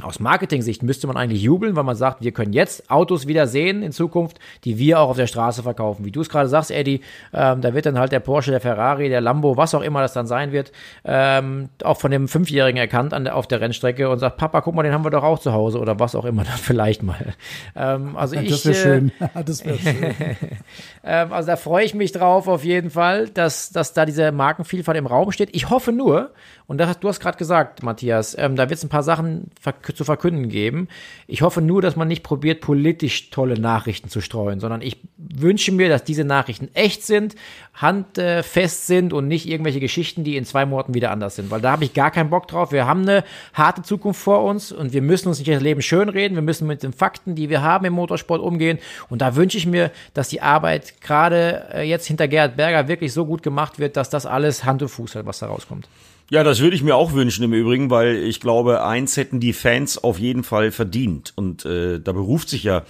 aus Marketing-Sicht müsste man eigentlich jubeln, weil man sagt, wir können jetzt Autos wieder sehen in Zukunft, die wir auch auf der Straße verkaufen. Wie du es gerade sagst, Eddie, ähm, da wird dann halt der Porsche, der Ferrari, der Lambo, was auch immer das dann sein wird, ähm, auch von dem Fünfjährigen erkannt an auf der Rennstrecke und sagt, Papa, guck mal, den haben wir doch auch zu Hause oder was auch immer (laughs) dann vielleicht mal. Ähm, also ja, ich, das wäre schön. (laughs) das wäre schön. (laughs) ähm, also da freue ich mich drauf auf jeden Fall, dass, dass da diese Markenvielfalt im Raum steht. Ich hoffe nur, und das, du hast gerade gesagt, Matthias, ähm, da wird es ein paar Sachen zu verkünden geben. Ich hoffe nur, dass man nicht probiert, politisch tolle Nachrichten zu streuen, sondern ich wünsche mir, dass diese Nachrichten echt sind, handfest sind und nicht irgendwelche Geschichten, die in zwei Monaten wieder anders sind. Weil da habe ich gar keinen Bock drauf. Wir haben eine harte Zukunft vor uns und wir müssen uns nicht das Leben schönreden. Wir müssen mit den Fakten, die wir haben im Motorsport umgehen. Und da wünsche ich mir, dass die Arbeit gerade äh, jetzt hinter Gerhard Berger wirklich so gut gemacht wird, dass das alles Hand und Fuß hat, was da rauskommt. Ja, das würde ich mir auch wünschen im Übrigen, weil ich glaube, eins hätten die Fans auf jeden Fall verdient. Und äh, da beruft sich ja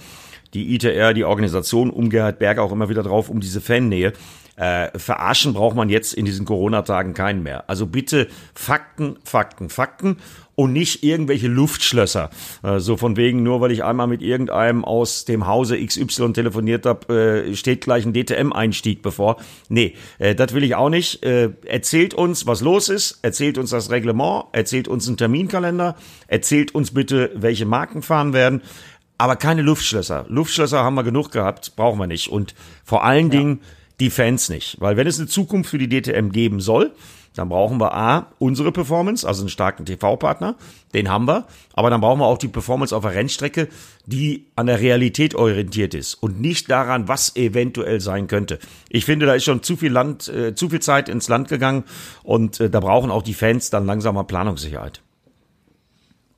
die ITR, die Organisation um Gerhard Berger auch immer wieder drauf, um diese Fannähe. Äh, verarschen braucht man jetzt in diesen Corona-Tagen keinen mehr. Also bitte Fakten, Fakten, Fakten und nicht irgendwelche Luftschlösser. Äh, so von wegen, nur weil ich einmal mit irgendeinem aus dem Hause XY telefoniert habe, äh, steht gleich ein DTM-Einstieg bevor. Nee, äh, das will ich auch nicht. Äh, erzählt uns, was los ist, erzählt uns das Reglement, erzählt uns einen Terminkalender, erzählt uns bitte, welche Marken fahren werden. Aber keine Luftschlösser. Luftschlösser haben wir genug gehabt, brauchen wir nicht. Und vor allen ja. Dingen die Fans nicht. Weil wenn es eine Zukunft für die DTM geben soll, dann brauchen wir A, unsere Performance, also einen starken TV-Partner, den haben wir, aber dann brauchen wir auch die Performance auf der Rennstrecke, die an der Realität orientiert ist und nicht daran, was eventuell sein könnte. Ich finde, da ist schon zu viel Land, äh, zu viel Zeit ins Land gegangen und äh, da brauchen auch die Fans dann langsam mal Planungssicherheit.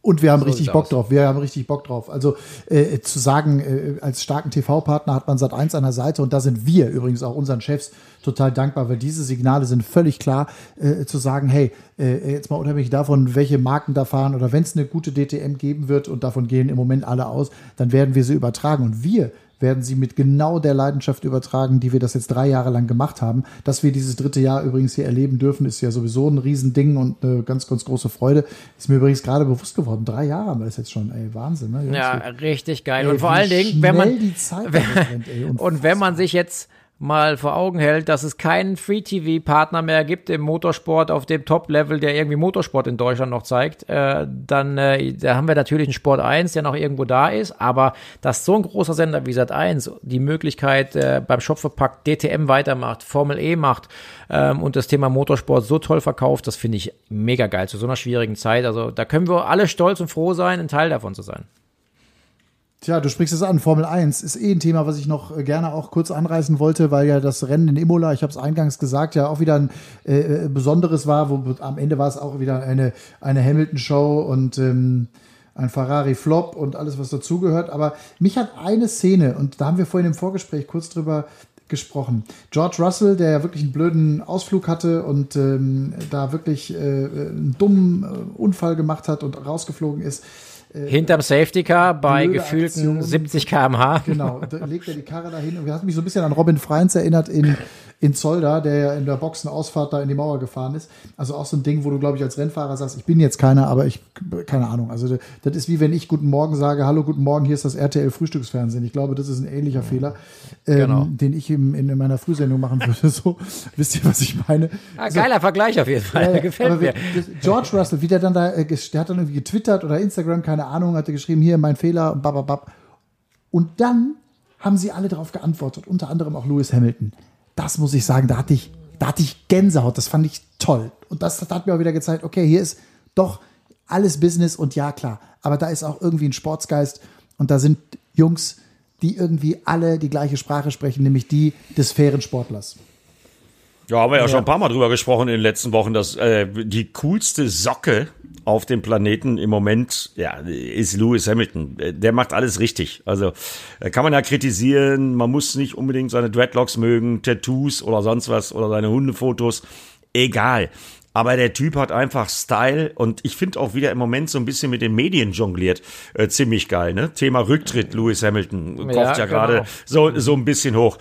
Und wir haben so richtig Bock aus. drauf. Wir haben richtig Bock drauf. Also äh, zu sagen, äh, als starken TV-Partner hat man seit eins an der Seite und da sind wir übrigens auch unseren Chefs total dankbar, weil diese Signale sind völlig klar, äh, zu sagen, hey, äh, jetzt mal unabhängig davon, welche Marken da fahren oder wenn es eine gute DTM geben wird und davon gehen im Moment alle aus, dann werden wir sie übertragen. Und wir werden sie mit genau der Leidenschaft übertragen, die wir das jetzt drei Jahre lang gemacht haben. Dass wir dieses dritte Jahr übrigens hier erleben dürfen, ist ja sowieso ein Riesending und eine ganz, ganz große Freude. Ist mir übrigens gerade bewusst geworden. Drei Jahre haben wir das jetzt schon. Ey, Wahnsinn. Ne? Ja, richtig geil. Ey, und vor allen Dingen, wenn man, (laughs) rennt, ey, und wenn man sich jetzt mal vor Augen hält, dass es keinen Free-TV-Partner mehr gibt im Motorsport auf dem Top-Level, der irgendwie Motorsport in Deutschland noch zeigt, äh, dann äh, da haben wir natürlich einen Sport 1, der noch irgendwo da ist, aber dass so ein großer Sender wie Sat 1 die Möglichkeit äh, beim Shopverpack DTM weitermacht, Formel E macht ähm, und das Thema Motorsport so toll verkauft, das finde ich mega geil zu so einer schwierigen Zeit. Also da können wir alle stolz und froh sein, ein Teil davon zu sein. Tja, du sprichst es an. Formel 1 ist eh ein Thema, was ich noch äh, gerne auch kurz anreißen wollte, weil ja das Rennen in Imola, ich habe es eingangs gesagt, ja auch wieder ein äh, äh, besonderes war, wo am Ende war es auch wieder eine, eine Hamilton-Show und ähm, ein Ferrari-Flop und alles, was dazugehört. Aber mich hat eine Szene, und da haben wir vorhin im Vorgespräch kurz drüber gesprochen. George Russell, der ja wirklich einen blöden Ausflug hatte und ähm, da wirklich äh, einen dummen äh, Unfall gemacht hat und rausgeflogen ist. Hinterm Safety Car bei gefühlten Aktion. 70 km/h. Genau, da legt er die Karre dahin und hat mich so ein bisschen an Robin Freins erinnert in, in Zolder, der ja in der Boxenausfahrt da in die Mauer gefahren ist. Also auch so ein Ding, wo du, glaube ich, als Rennfahrer sagst, ich bin jetzt keiner, aber ich, keine Ahnung. Also das ist wie wenn ich Guten Morgen sage, hallo, guten Morgen, hier ist das RTL Frühstücksfernsehen. Ich glaube, das ist ein ähnlicher Fehler, ähm, Genau. den ich im, in meiner Frühsendung machen würde. (laughs) So, wisst ihr, was ich meine? Ah, geiler Vergleich auf jeden Fall. Ja, Gefällt mir. George Russell, wie der dann da, äh, der hat dann irgendwie getwittert oder Instagram, keine Ahnung, hat er geschrieben, hier mein Fehler bababab. Und dann haben sie alle darauf geantwortet, unter anderem auch Lewis Hamilton. Das muss ich sagen, da hatte ich, da hatte ich Gänsehaut, das fand ich toll. Und das, das hat mir auch wieder gezeigt, okay, hier ist doch alles Business und ja, klar, aber da ist auch irgendwie ein Sportsgeist und da sind Jungs, die irgendwie alle die gleiche Sprache sprechen, nämlich die des fairen Sportlers. Ja, haben wir ja, schon ein paar Mal drüber gesprochen in den letzten Wochen, dass äh, die coolste Socke auf dem Planeten im Moment ja, ist Lewis Hamilton. Der macht alles richtig. Also äh, kann man ja kritisieren, man muss nicht unbedingt seine Dreadlocks mögen, Tattoos oder sonst was oder seine Hundefotos. Egal. Aber der Typ hat einfach Style und ich finde auch wieder im Moment so ein bisschen mit den Medien jongliert. Äh, ziemlich geil, ne? Thema Rücktritt, Lewis Hamilton. Kocht ja, Ja, gerade genau. so, so ein bisschen hoch.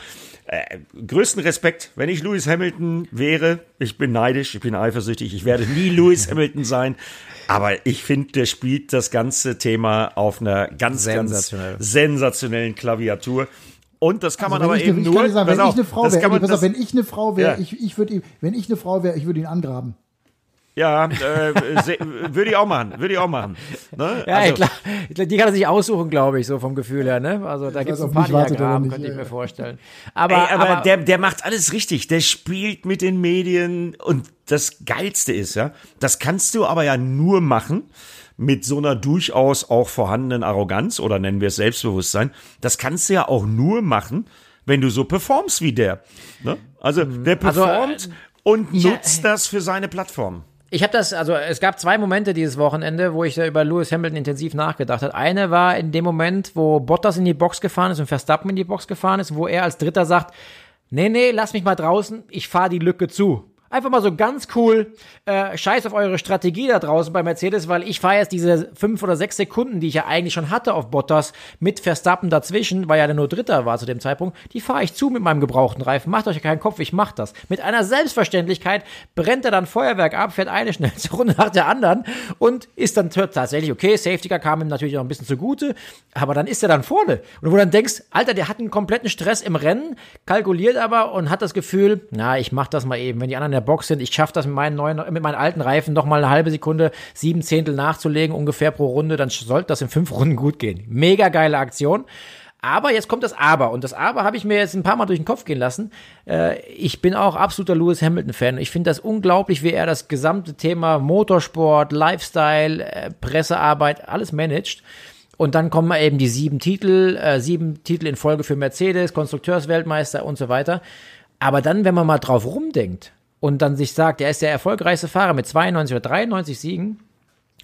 Äh, größten Respekt, wenn ich Lewis Hamilton wäre, ich bin neidisch, ich bin eifersüchtig, ich werde nie Lewis (laughs) Hamilton sein, aber ich finde, der spielt das ganze Thema auf einer ganz, Sensationell. ganz sensationellen Klaviatur. Und das kann man Also aber wenn ich, eben nur, wenn ich eine Frau wäre, man- wenn ich eine Frau wäre, Ja. ich, ich würde ihm, wenn ich eine Frau wäre, ich würde ihn angraben. Ja, äh, würde ich auch machen, würde ich auch machen. Ne? Ja, Also- klar. Die kann er sich aussuchen, glaube ich, so vom Gefühl her. Ne? Also da gibt es ein paar Diagramme, könnte ich mir vorstellen. Aber, Ey, aber, aber der, der macht alles richtig. Der spielt mit den Medien und das Geilste ist, ja, das kannst du aber ja nur machen mit so einer durchaus auch vorhandenen Arroganz oder nennen wir es Selbstbewusstsein. Das kannst du ja auch nur machen, wenn du so performst wie der. Ne? Also der Also, performt und ja, nutzt das für seine Plattform. Ich habe das, also es gab zwei Momente dieses Wochenende, wo ich da über Lewis Hamilton intensiv nachgedacht habe. Eine war in dem Moment, wo Bottas in die Box gefahren ist und Verstappen in die Box gefahren ist, wo er als Dritter sagt, nee, nee, lass mich mal draußen, ich fahre die Lücke zu. Einfach mal so ganz cool, äh, scheiß auf eure Strategie da draußen bei Mercedes, weil ich fahre jetzt diese fünf oder sechs Sekunden, die ich ja eigentlich schon hatte auf Bottas, mit Verstappen dazwischen, weil ja nur Dritter war zu dem Zeitpunkt, die fahre ich zu mit meinem gebrauchten Reifen. Macht euch keinen Kopf, ich mach das. Mit einer Selbstverständlichkeit brennt er dann Feuerwerk ab, fährt eine (laughs) schnellste Runde nach der anderen und ist dann tatsächlich okay. Safety Car kam ihm natürlich auch ein bisschen zugute, aber dann ist er dann vorne. Und wo du dann denkst, Alter, der hat einen kompletten Stress im Rennen, kalkuliert aber und hat das Gefühl, na, ich mach das mal eben. Wenn die anderen der Box sind, ich schaffe das mit meinen neuen, mit meinen alten Reifen noch mal eine halbe Sekunde, sieben Zehntel nachzulegen, ungefähr pro Runde, dann sollte das in fünf (laughs) Runden gut gehen. Mega geile Aktion. Aber jetzt kommt das Aber. Und das Aber habe ich mir jetzt ein paar Mal durch den Kopf gehen lassen. Äh, ich bin auch absoluter Lewis Hamilton-Fan. Ich finde das unglaublich, wie er das gesamte Thema Motorsport, Lifestyle, äh, Pressearbeit, alles managt. Und dann kommen eben die sieben Titel, äh, sieben Titel in Folge für Mercedes, Konstrukteursweltmeister und so weiter. Aber dann, wenn man mal drauf rumdenkt und dann sich sagt, er ist der erfolgreichste Fahrer mit 92 oder 93 Siegen,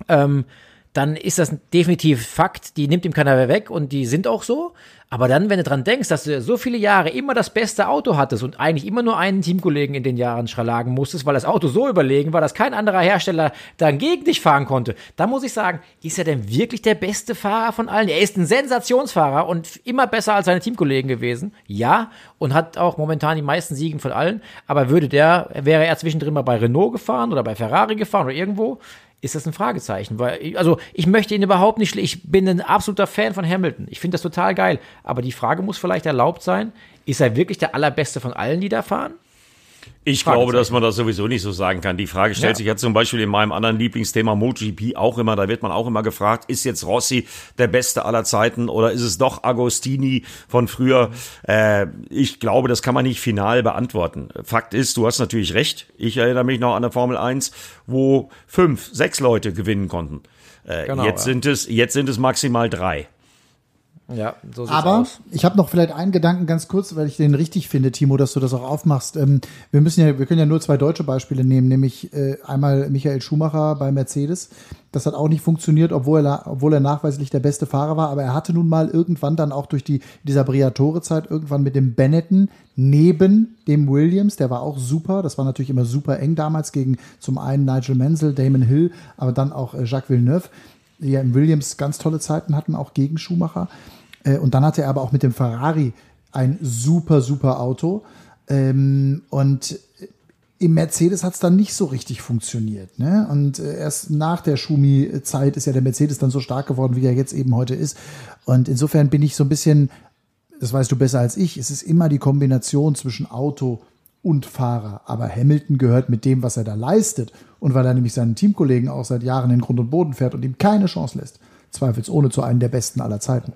ähm, dann ist das definitiv Fakt, die nimmt ihm keiner mehr weg und die sind auch so. Aber dann, wenn du dran denkst, dass du so viele Jahre immer das beste Auto hattest und eigentlich immer nur einen Teamkollegen in den Jahren schlagen musstest, weil das Auto so überlegen war, dass kein anderer Hersteller dann gegen dich fahren konnte, dann muss ich sagen, ist er denn wirklich der beste Fahrer von allen? Er ist ein Sensationsfahrer und immer besser als seine Teamkollegen gewesen. Ja, und hat auch momentan die meisten Siegen von allen. Aber würde der, wäre er zwischendrin mal bei Renault gefahren oder bei Ferrari gefahren oder irgendwo, ist das ein Fragezeichen. Weil, also ich möchte ihn überhaupt nicht, ich bin ein absoluter Fan von Hamilton. Ich finde das total geil. Aber die Frage muss vielleicht erlaubt sein, ist er wirklich der allerbeste von allen, die da fahren? Ich glaube, dass man das sowieso nicht so sagen kann. Die Frage stellt Ja. sich ja zum Beispiel in meinem anderen Lieblingsthema MotoGP auch immer. Da wird man auch immer gefragt, ist jetzt Rossi der Beste aller Zeiten oder ist es doch Agostini von früher? Äh, ich glaube, das kann man nicht final beantworten. Fakt ist, du hast natürlich recht. Ich erinnere mich noch an der Formel 1, wo fünf, sechs Leute gewinnen konnten. Äh, Genau, jetzt ja. sind es, jetzt sind es maximal drei. Ja, so sieht's Aber aus. ich habe noch vielleicht einen Gedanken ganz kurz, weil ich den richtig finde, Timo, dass du das auch aufmachst. Ähm, wir müssen ja, wir können ja nur zwei deutsche Beispiele nehmen, nämlich äh, einmal Michael Schumacher bei Mercedes. Das hat auch nicht funktioniert, obwohl er, obwohl er nachweislich der beste Fahrer war. Aber er hatte nun mal irgendwann dann auch durch die dieser Briatore-Zeit irgendwann mit dem Benetton neben dem Williams, der war auch super. Das war natürlich immer super eng damals gegen zum einen Nigel Mansell, Damon Hill, aber dann auch äh, Jacques Villeneuve, die ja im Williams ganz tolle Zeiten hatten, auch gegen Schumacher. Äh, Und dann hatte er aber auch mit dem Ferrari ein super, super Auto. Ähm, und im Mercedes hat es dann nicht so richtig funktioniert. Ne? Und äh, erst nach der Schumi-Zeit ist ja der Mercedes dann so stark geworden, wie er jetzt eben heute ist. Und insofern bin ich so ein bisschen, das weißt du besser als ich, es ist immer die Kombination zwischen Auto und Fahrer. Aber Hamilton gehört mit dem, was er da leistet und weil er nämlich seinen Teamkollegen auch seit Jahren in Grund und Boden fährt und ihm keine Chance lässt, zweifelsohne zu einem der besten aller Zeiten.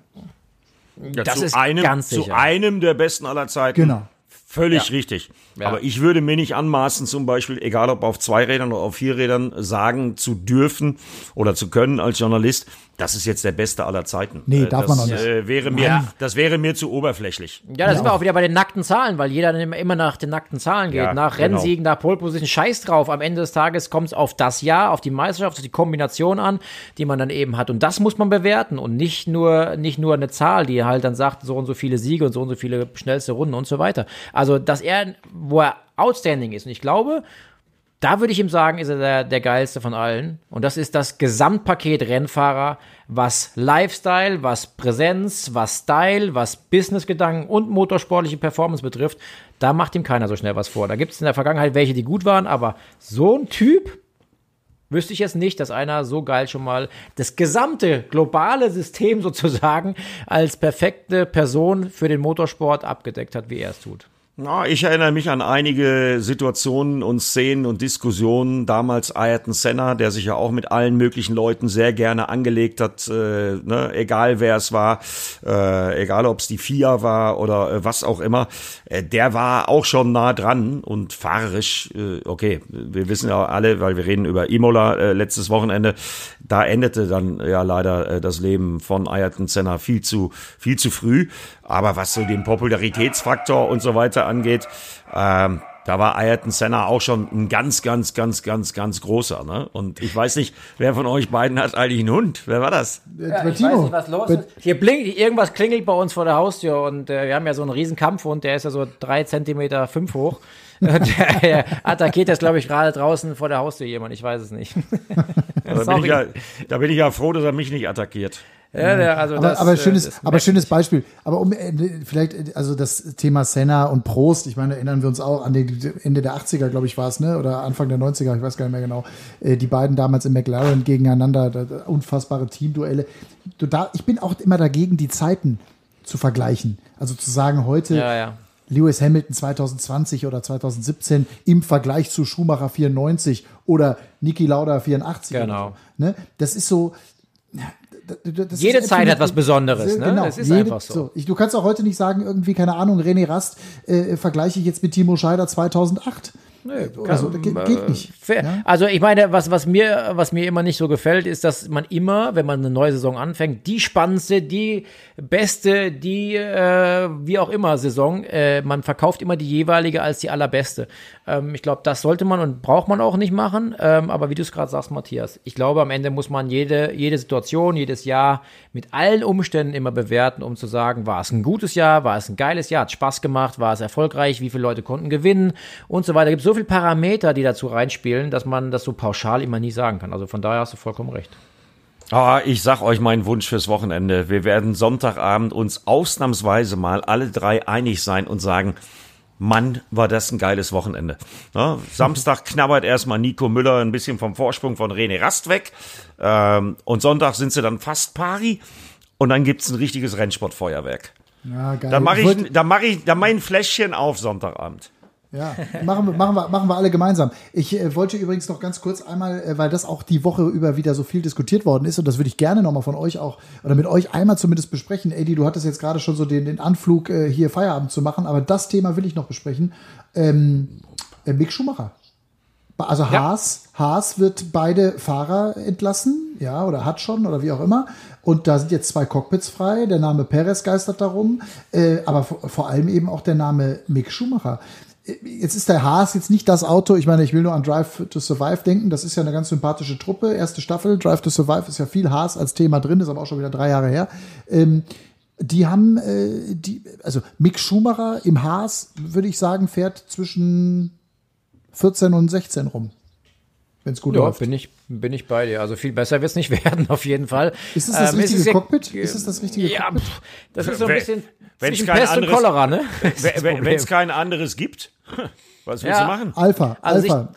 Ja, Das zu ist einem, ganz zu sicher. einem der besten aller Zeiten. Genau. Völlig richtig. Ja. Aber ich würde mir nicht anmaßen, zum Beispiel, egal ob auf zwei Rädern oder auf vier Rädern, sagen zu dürfen oder zu können als Journalist, das ist jetzt der beste aller Zeiten. Nee, Äh, darf das, man auch nicht. Äh, wäre mir, Ja. Das wäre mir zu oberflächlich. Ja, da sind wir auch wieder bei den nackten Zahlen, weil jeder dann immer, nach den nackten Zahlen geht. Ja, nach genau. Rennsiegen, nach Pole Position, scheiß drauf. Am Ende des Tages kommt es auf das Jahr, auf die Meisterschaft, auf die Kombination an, die man dann eben hat. Und das muss man bewerten und nicht nur, nicht nur eine Zahl, die halt dann sagt, so und so viele Siege und so und so viele schnellste Runden und so weiter. Also, dass er, wo er outstanding ist. Und ich glaube, da würde ich ihm sagen, ist er der, der geilste von allen. Und das ist das Gesamtpaket Rennfahrer, was Lifestyle, was Präsenz, was Style, was Businessgedanken und motorsportliche Performance betrifft. Da macht ihm keiner so schnell was vor. Da gibt es in der Vergangenheit welche, die gut waren, aber so ein Typ wüsste ich jetzt nicht, dass einer so geil schon mal das gesamte globale System (laughs) sozusagen als perfekte Person für den Motorsport abgedeckt hat, wie er es tut. Na, ich erinnere mich an einige Situationen und Szenen und Diskussionen. Damals Ayrton Senna, der sich ja auch mit allen möglichen Leuten sehr gerne angelegt hat, äh, ne, egal wer es war, äh, egal ob es die FIA war oder äh, was auch immer. Äh, der war auch schon nah dran und fahrerisch, äh, okay, wir wissen ja alle, weil wir reden über Imola äh, letztes Wochenende, da endete dann ja leider äh, das Leben von Ayrton Senna viel zu, viel zu früh. Aber was so den Popularitätsfaktor und so weiter angeht, ähm, da war Ayrton Senna auch schon ein ganz, ganz, ganz, ganz, ganz großer. Ne? Und ich weiß nicht, wer von euch beiden hat eigentlich einen Hund? Wer war das? Ja, ich weiß nicht, was los ist. Hier blinkt, irgendwas klingelt bei uns vor der Haustür und äh, wir haben ja so einen riesen Kampfhund, der ist ja so drei Zentimeter fünf hoch. (laughs) Und der, der attackiert jetzt, glaube ich, gerade draußen vor der Haustür jemand. Ich weiß es nicht. (laughs) Da bin, ja, da bin ich ja froh, dass er mich nicht attackiert. Ja, der, also Aber, das, aber äh, schönes, das aber schönes Beispiel. Aber um äh, vielleicht, äh, also das Thema Senna und Prost, ich meine, erinnern wir uns auch an den Ende der 80er, glaube ich, war es, ne? Oder Anfang der 90er, ich weiß gar nicht mehr genau. Die beiden damals im McLaren gegeneinander, unfassbare Teamduelle. Du da, ich bin auch immer dagegen, die Zeiten zu vergleichen. Also zu sagen, heute Ja, ja. Lewis Hamilton 2020 oder 2017 im Vergleich zu Schumacher 94 oder Niki Lauda 84. oder Genau. So, ne? Das ist so. Das Jede Zeit hat was Besonderes, ne? Genau, Es ist jede, einfach so. Ich, du kannst auch heute nicht sagen, irgendwie, keine Ahnung, René Rast äh, vergleiche ich jetzt mit Timo Scheider 2008. Nö, also, geht, geht nicht. Fair. Ja? Also ich meine, was, was, mir, was mir immer nicht so gefällt, ist, dass man immer, wenn man eine neue Saison anfängt, die spannendste, die beste, die äh, wie auch immer Saison, äh, man verkauft immer die jeweilige als die allerbeste. Ähm, ich glaube, das sollte man und braucht man auch nicht machen. Ähm, aber wie du es gerade sagst, Matthias, ich glaube, am Ende muss man jede, jede Situation, jedes Jahr mit allen Umständen immer bewerten, um zu sagen, war es ein gutes Jahr, war es ein geiles Jahr, hat Spaß gemacht, war es erfolgreich, wie viele Leute konnten gewinnen und so weiter. Es gibt so viele Parameter, die dazu reinspielen, dass man das so pauschal immer nie sagen kann. Also von daher hast du vollkommen recht. Ah, ich sag euch meinen Wunsch fürs Wochenende. Wir werden Sonntagabend uns ausnahmsweise mal alle drei einig sein und sagen, Mann, war das ein geiles Wochenende. Ja, Samstag (laughs) knabbert erstmal Nico Müller ein bisschen vom Vorsprung von René Rast weg. Ähm, und Sonntag sind sie dann fast pari. Und dann gibt's ein richtiges Rennsportfeuerwerk. Ja, geil. Da mache ich, da mache ich, da mein Fläschchen auf Sonntagabend. Ja, machen wir, machen wir, machen wir alle gemeinsam. Ich äh, wollte übrigens noch ganz kurz einmal, äh, weil das auch die Woche über wieder so viel diskutiert worden ist und das würde ich gerne nochmal von euch auch oder mit euch einmal zumindest besprechen. Eddie, du hattest jetzt gerade schon so den, den Anflug, äh, hier Feierabend zu machen, aber das Thema will ich noch besprechen. Ähm, äh, Mick Schumacher. Also Haas, Haas wird beide Fahrer entlassen, ja, oder hat schon, oder wie auch immer. Und da sind jetzt zwei Cockpits frei. Der Name Perez geistert darum, äh, aber vor, vor allem eben auch der Name Mick Schumacher. Jetzt ist der Haas jetzt nicht das Auto. Ich meine, ich will nur an Drive to Survive denken. Das ist ja eine ganz sympathische Truppe. Erste Staffel, Drive to Survive ist ja viel Haas als Thema drin, ist aber auch schon wieder drei Jahre her. Ähm, die haben, äh, die, also Mick Schumacher im Haas, würde ich sagen, fährt zwischen 14 und 16 rum. Wenn es gut Ja, läuft. bin ich, bin ich bei dir. Also viel besser wird es nicht (laughs) werden, auf jeden Fall. Ist es das Ähm, es richtige ist ja- Cockpit? Ist es das richtige Ja, Cockpit? pff, das ist so ein Wenn- bisschen wenn's zwischen kein Pest und anderes- Cholera, ne? (laughs) Wenn es kein anderes gibt, (laughs) was willst Ja. du machen? Alpha, Also ich- Alpha.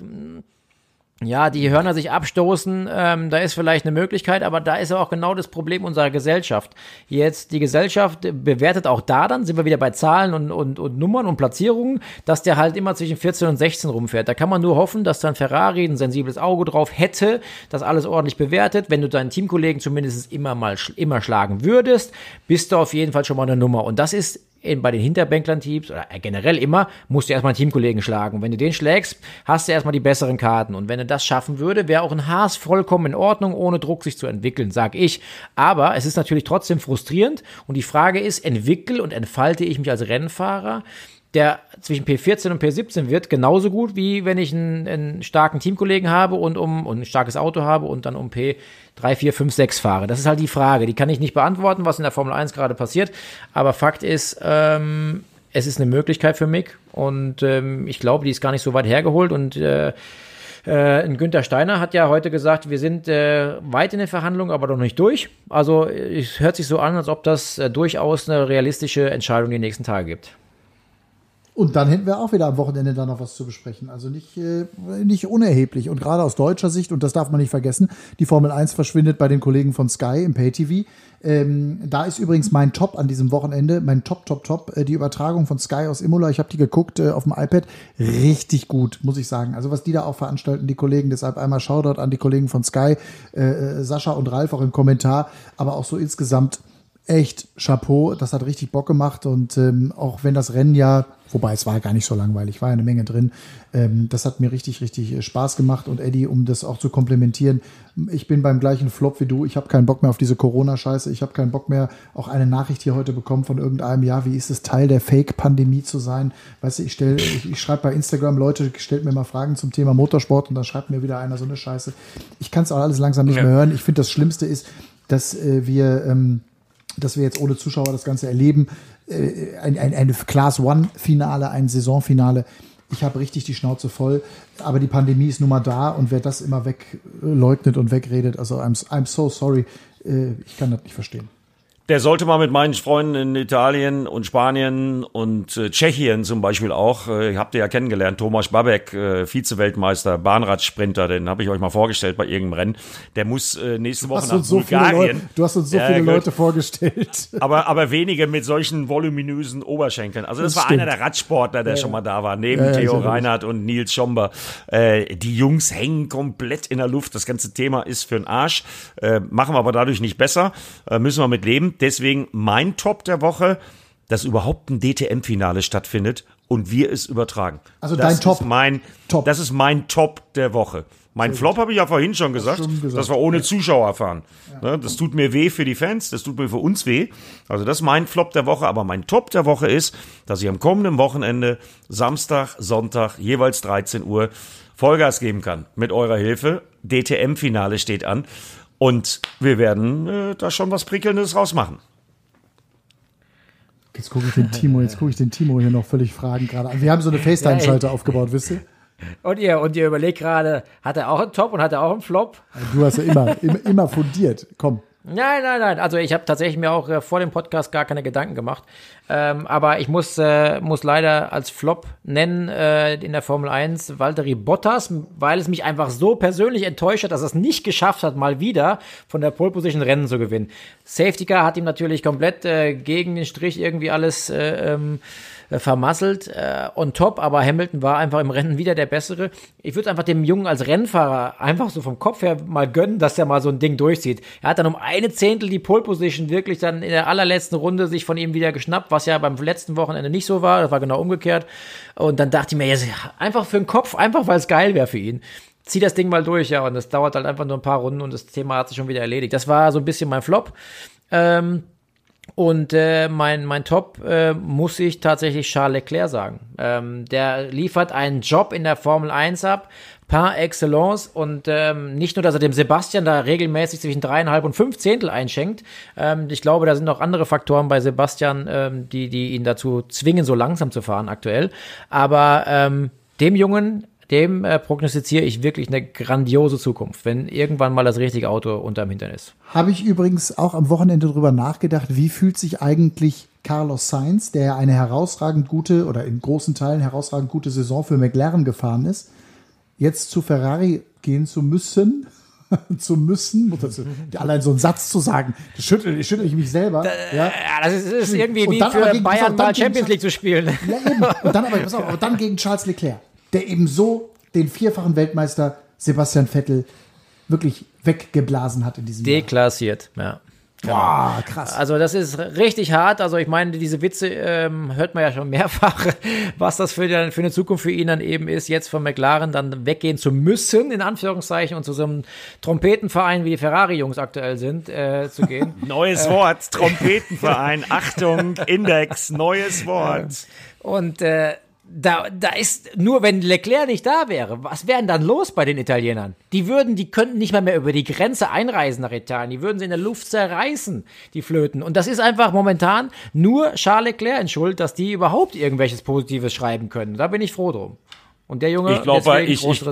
Ja, die Hörner sich abstoßen, ähm, da ist vielleicht eine Möglichkeit, aber da ist ja auch genau das Problem unserer Gesellschaft. Jetzt, die Gesellschaft bewertet auch da dann, sind wir wieder bei Zahlen und, und, und Nummern und Platzierungen, dass der halt immer zwischen 14 und 16 rumfährt. Da kann man nur hoffen, dass dann Ferrari ein sensibles Auge drauf hätte, das alles ordentlich bewertet. Wenn du deinen Teamkollegen zumindest immer mal immer schlagen würdest, bist du auf jeden Fall schon mal eine Nummer. Und das ist in, bei den Hinterbänkler-Teams oder äh, generell immer, musst du erstmal einen Teamkollegen schlagen. Und wenn du den schlägst, hast du erstmal die besseren Karten. Und wenn er das schaffen würde, wäre auch ein Haas vollkommen in Ordnung, ohne Druck sich zu entwickeln, sag ich. Aber es ist natürlich trotzdem frustrierend. Und die Frage ist, entwickle und entfalte ich mich als Rennfahrer? Der zwischen P14 und P17 wird, genauso gut, wie wenn ich einen, einen starken Teamkollegen habe und um und ein starkes Auto habe und dann um P3, 4, 5, 6 fahre. Das ist halt die Frage. Die kann ich nicht beantworten, was in der Formel 1 gerade passiert. Aber Fakt ist, ähm, es ist eine Möglichkeit für Mick und ähm, ich glaube, die ist gar nicht so weit hergeholt und äh, äh, Günther Steiner hat ja heute gesagt, wir sind äh, weit in den Verhandlungen, aber noch nicht durch. Also es hört sich so an, als ob das äh, durchaus eine realistische Entscheidung die nächsten Tage gibt. Und dann hätten wir auch wieder am Wochenende da noch was zu besprechen. Also nicht, äh, nicht unerheblich. Und gerade aus deutscher Sicht, und das darf man nicht vergessen, die Formel 1 verschwindet bei den Kollegen von Sky im Pay-TV. Ähm, da ist übrigens mein Top an diesem Wochenende, mein Top, Top, Top, äh, die Übertragung von Sky aus Imola. Ich habe die geguckt äh, auf dem iPad. Richtig gut, muss ich sagen. Also was die da auch veranstalten, die Kollegen. Deshalb einmal Shoutout an die Kollegen von Sky, äh, äh, Sascha und Ralf auch im Kommentar. Aber auch so insgesamt echt Chapeau, das hat richtig Bock gemacht und ähm, auch wenn das Rennen ja, wobei es war gar nicht so langweilig, war ja eine Menge drin, ähm, das hat mir richtig, richtig äh, Spaß gemacht und Eddie, um das auch zu komplementieren, ich bin beim gleichen Flop wie du, ich habe keinen Bock mehr auf diese Corona-Scheiße, ich habe keinen Bock mehr, auch eine Nachricht hier heute bekommen von irgendeinem, ja, wie ist es Teil der Fake-Pandemie zu sein, weißt du, ich stelle, ich, ich schreibe bei Instagram, Leute, stellt mir mal Fragen zum Thema Motorsport und dann schreibt mir wieder einer so eine Scheiße, ich kann es auch alles langsam nicht Ja. mehr hören, ich finde das Schlimmste ist, dass äh, wir, ähm, dass wir jetzt ohne Zuschauer das Ganze erleben. Äh, ein, ein, ein Class One-Finale, ein Saisonfinale. Ich habe richtig die Schnauze voll, aber die Pandemie ist nun mal da und wer das immer wegleugnet und wegredet, also I'm, I'm so sorry, äh, ich kann das nicht verstehen. Der sollte mal mit meinen Freunden in Italien und Spanien und äh, Tschechien zum Beispiel auch, äh, habt ihr ja kennengelernt, Thomas Babek, äh, Vize-Weltmeister, Bahnradsprinter, den habe ich euch mal vorgestellt bei irgendeinem Rennen. Der muss äh, nächste Woche nach so Bulgarien. Leute, du hast uns so Ja, viele. Leute vorgestellt. (laughs) Aber, aber wenige mit solchen voluminösen Oberschenkeln. Also das, Das war stimmt. einer der Radsportler, der schon mal da war, neben Ja, ja, Theo. Reinhardt und Nils Schomber. Äh, die Jungs hängen komplett in der Luft. Das ganze Thema ist für den Arsch. Äh, machen wir aber dadurch nicht besser. Äh, müssen wir mit leben. Deswegen mein Top der Woche, dass überhaupt ein DTM-Finale stattfindet und wir es übertragen. Also das dein Top. Mein, Top. Das ist mein Top der Woche. Mein Flop habe ich ja vorhin schon gesagt, gesagt. dass wir ohne Zuschauer fahren. Ne, Das tut mir weh für die Fans, das tut mir für uns weh. Also das ist mein Flop der Woche, aber mein Top der Woche ist, dass ich am kommenden Wochenende Samstag, Sonntag jeweils 13 Uhr Vollgas geben kann mit eurer Hilfe. DTM-Finale steht an und wir werden äh, da schon was Prickelndes rausmachen. Jetzt gucke ich den Timo, jetzt gucke ich den Timo hier noch völlig Fragen gerade an. Wir haben so eine FaceTime-Schalter aufgebaut, wisst ihr? Und ihr, und ihr überlegt gerade, hat er auch einen Top und hat er auch einen Flop? Du hast ja immer, immer, immer fundiert. Komm. Nein, nein, nein. Also ich habe tatsächlich mir auch äh, vor dem Podcast gar keine Gedanken gemacht. Ähm, aber ich muss, äh, muss leider als Flop nennen äh, in der Formel 1 Valtteri Bottas, weil es mich einfach so persönlich enttäuscht hat, dass er es nicht geschafft hat, mal wieder von der Pole Position Rennen zu gewinnen. Safety Car hat ihm natürlich komplett äh, gegen den Strich irgendwie alles äh, ähm, äh, vermasselt äh, on top, aber Hamilton war einfach im Rennen wieder der Bessere. Ich würde einfach dem Jungen als Rennfahrer einfach so vom Kopf her mal gönnen, dass er mal so ein Ding durchzieht. Er hat dann um eine Zehntel die Pole Position wirklich dann in der allerletzten Runde sich von ihm wieder geschnappt, was ja beim letzten Wochenende nicht so war. Das war genau umgekehrt. Und dann dachte ich mir, jetzt einfach für den Kopf, einfach weil es geil wäre für ihn. Zieh das Ding mal durch, ja. Und das dauert halt einfach nur ein paar Runden und das Thema hat sich schon wieder erledigt. Das war so ein bisschen mein Flop. Ähm, und äh, mein, mein Top äh, muss ich tatsächlich Charles Leclerc sagen. Ähm, der liefert einen Job in der Formel 1 ab, par excellence. Und ähm, nicht nur, dass er dem Sebastian da regelmäßig zwischen dreieinhalb und fünf Zehntel einschenkt. Ähm, ich glaube, da sind noch andere Faktoren bei Sebastian, ähm, die, die ihn dazu zwingen, so langsam zu fahren aktuell. Aber ähm, dem Jungen dem äh, prognostiziere ich wirklich eine grandiose Zukunft, wenn irgendwann mal das richtige Auto unterm Hintern ist. Habe ich übrigens auch am Wochenende drüber nachgedacht, wie fühlt sich eigentlich Carlos Sainz, der ja eine herausragend gute oder in großen Teilen herausragend gute Saison für McLaren gefahren ist, jetzt zu Ferrari gehen zu müssen, (laughs) zu müssen, allein so einen Satz zu sagen, das schüttel, ich schüttel ich mich selber. Da, ja. das ist, ist irgendwie wie für Bayern mal Champions League zu spielen. Ja, eben. Und dann aber, (laughs) pass auf, aber dann gegen Charles Leclerc der eben so den vierfachen Weltmeister Sebastian Vettel wirklich weggeblasen hat in diesem Deklassiert, Jahr. ja. Genau. Boah, krass. Also das ist richtig hart. Also ich meine, diese Witze ähm, hört man ja schon mehrfach, (laughs) was das für, für eine Zukunft für ihn dann eben ist, jetzt von McLaren dann weggehen zu müssen, in Anführungszeichen, und zu so einem Trompetenverein, wie die Ferrari-Jungs aktuell sind, äh, zu gehen. (laughs) neues Wort, Trompetenverein, (laughs) Achtung, Index, neues Wort. Und äh, da, da ist, nur wenn Leclerc nicht da wäre, was wäre denn dann los bei den Italienern? Die würden, die könnten nicht mal mehr über die Grenze einreisen nach Italien. Die würden sie in der Luft zerreißen, die Flöten. Und das ist einfach momentan nur Charles Leclerc in Schuld, dass die überhaupt irgendwelches Positives schreiben können. Da bin ich froh drum. Und der Junge, ich glaube, ich, ich,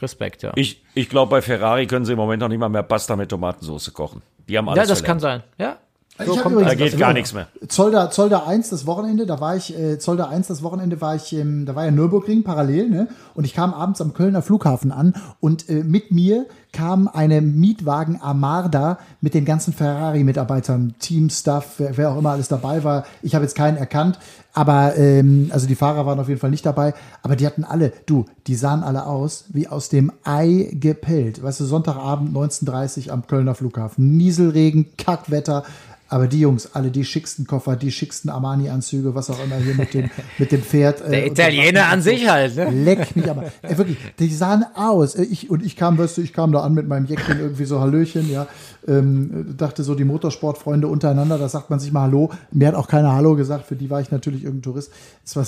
Respekt, ja. Ich, ich glaube, bei Ferrari können sie im Moment noch nicht mal mehr Pasta mit Tomatensauce kochen. Die haben alles Ja, das verlernt. kann sein. Ja, so ich kommt, da geht gar nichts mehr. Zolder, Zolder 1 das Wochenende, da war ich, äh, Zolder 1 das Wochenende war ich, ähm, da war ja Nürburgring parallel, ne? Und ich kam abends am Kölner Flughafen an und äh, mit mir kam eine Mietwagen Armada mit den ganzen Ferrari-Mitarbeitern, Team-Stuff, wer, wer, auch immer alles dabei war. Ich habe jetzt keinen erkannt, aber ähm, also die Fahrer waren auf jeden Fall nicht dabei, aber die hatten alle, du, die sahen alle aus wie aus dem Ei gepellt. Weißt du, Sonntagabend 19.30 am Kölner Flughafen, Nieselregen, Kackwetter. Aber die Jungs, alle die schicksten Koffer, die schicksten Armani-Anzüge, was auch immer hier mit dem, mit dem Pferd. (laughs) Äh, Der Italiener an sich halt, ne? Leck mich aber. Äh, wirklich, die sahen aus. Äh, ich, und ich kam, weißt du, ich kam da an mit meinem Jäckchen irgendwie so Hallöchen, ja. Ähm, dachte so, die Motorsportfreunde untereinander, da sagt man sich mal Hallo. Mir hat auch keiner Hallo gesagt, für die war ich natürlich irgendein Tourist. Es war,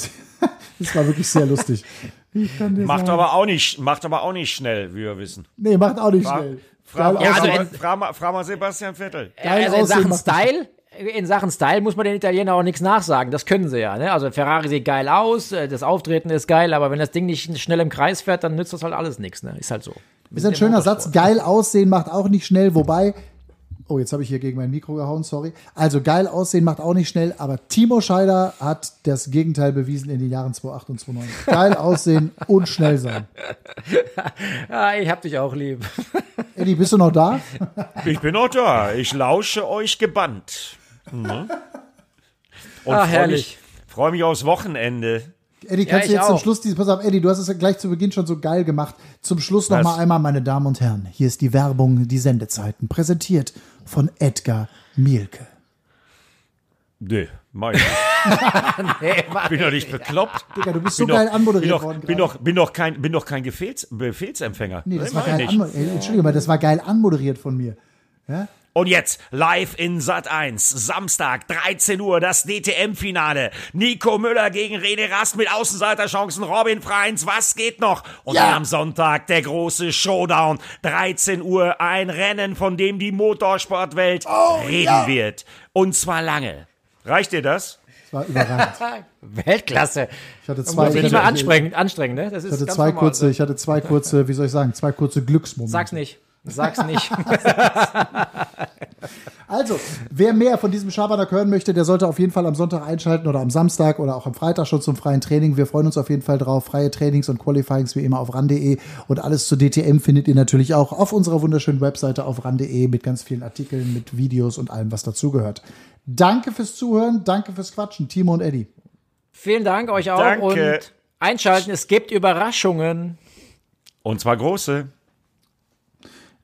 das (laughs) war wirklich sehr lustig. macht sagen. aber auch nicht, macht aber auch nicht schnell, wie wir wissen. Nee, macht auch nicht War, schnell. Frag, ja, also in, frag, mal, frag mal Sebastian Vettel. Also in Sachen Style, in Sachen Style muss man den Italienern auch nichts nachsagen. Das können sie ja. Ne? Also Ferrari sieht geil aus, äh, das Auftreten ist geil, aber wenn das Ding nicht schnell im Kreis fährt, dann nützt das halt alles nichts. Ne? Ist halt so. Ist ein schöner Satz. Geil aussehen macht auch nicht schnell, wobei Oh, jetzt habe ich hier gegen mein Mikro gehauen, sorry. Also geil aussehen macht auch nicht schnell, aber Timo Scheider hat das Gegenteil bewiesen in den Jahren 2008 und 2009. Geil aussehen und schnell sein. Ja, (laughs) ich hab dich auch lieb. (laughs) Eddie, bist du noch da? Ich bin noch da. Ich lausche euch gebannt. Mhm. Und ah, herrlich. Freue mich aufs Wochenende. Eddie, kannst ja, du jetzt auch. zum Schluss dieses, pass auf, Eddie, du hast es ja gleich zu Beginn schon so geil gemacht. Zum Schluss noch Was? mal einmal, meine Damen und Herren, hier ist die Werbung, die Sendezeiten, präsentiert von Edgar Mielke. Nee, mein ich (laughs) nee, bin doch nicht bekloppt. Digga, du bist so geil anmoderiert bin worden. Bin doch, bin doch kein, bin doch kein Befehls, Befehlsempfänger. Nee, das, das war geil Entschuldige mal, das war geil anmoderiert von mir. Ja? Und jetzt live in Sat 1, Samstag, 13 Uhr, das DTM-Finale. Nico Müller gegen René Rast mit Außenseiterchancen, Robin Freins, was geht noch? Und ja. dann am Sonntag der große Showdown, 13 Uhr, ein Rennen, von dem die Motorsportwelt oh, reden ja. wird. Und zwar lange. Reicht dir das? Das war überragend. (laughs) Weltklasse. Ich hatte zwei. Ich mal anstrengend, anstrengend, ne? Das ist ich hatte zwei normal, kurze, ich hatte zwei kurze, wie soll ich sagen, zwei kurze Glücksmomente. Sag's nicht. Sag's nicht. (laughs) (laughs) also, wer mehr von diesem Schabernack hören möchte, der sollte auf jeden Fall am Sonntag einschalten oder am Samstag oder auch am Freitag schon zum freien Training. Wir freuen uns auf jeden Fall drauf. Freie Trainings und Qualifyings wie immer auf ran.de und alles zu DTM findet ihr natürlich auch auf unserer wunderschönen Webseite auf ran.de mit ganz vielen Artikeln, mit Videos und allem, was dazugehört. Danke fürs Zuhören, danke fürs Quatschen, Timo und Eddie. Vielen Dank euch auch danke. und einschalten. Es gibt Überraschungen. Und zwar große.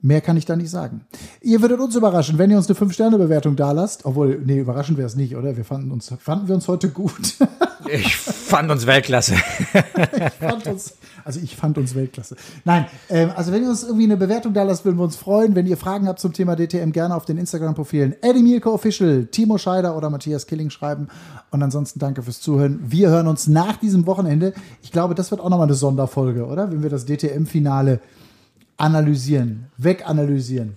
Mehr kann ich da nicht sagen. Ihr würdet uns überraschen, wenn ihr uns eine 5-Sterne-Bewertung da lasst. Obwohl, nee, überraschen wir es nicht, oder? Wir fanden uns, fanden wir uns heute gut. (laughs) Ich fand uns Weltklasse. (laughs) ich fand uns, also ich fand uns Weltklasse. Nein, ähm, also wenn ihr uns irgendwie eine Bewertung da lasst, würden wir uns freuen. Wenn ihr Fragen habt zum Thema DTM, gerne auf den Instagram-Profilen Eddie Mielke Official, Timo Scheider oder Matthias Killing schreiben. Und ansonsten danke fürs Zuhören. Wir hören uns nach diesem Wochenende. Ich glaube, das wird auch nochmal eine Sonderfolge, oder? Wenn wir das DTM-Finale analysieren, weganalysieren.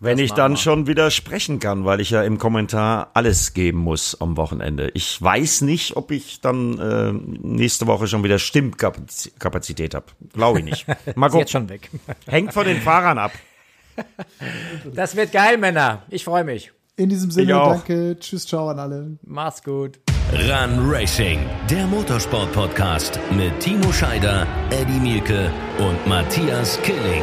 Wenn ich dann schon wieder sprechen kann, weil ich ja im Kommentar alles geben muss am Wochenende. Ich weiß nicht, ob ich dann äh, nächste Woche schon wieder Stimmkapazität habe. Glaube ich nicht. (laughs) Mal Ist gucken. jetzt schon weg. (laughs) Hängt von den Fahrern ab. Das wird geil, Männer. Ich freue mich. In diesem Sinne, danke. Tschüss, ciao an alle. Macht's gut. Run Racing, der Motorsport-Podcast mit Timo Scheider, Eddie Mielke und Matthias Killing.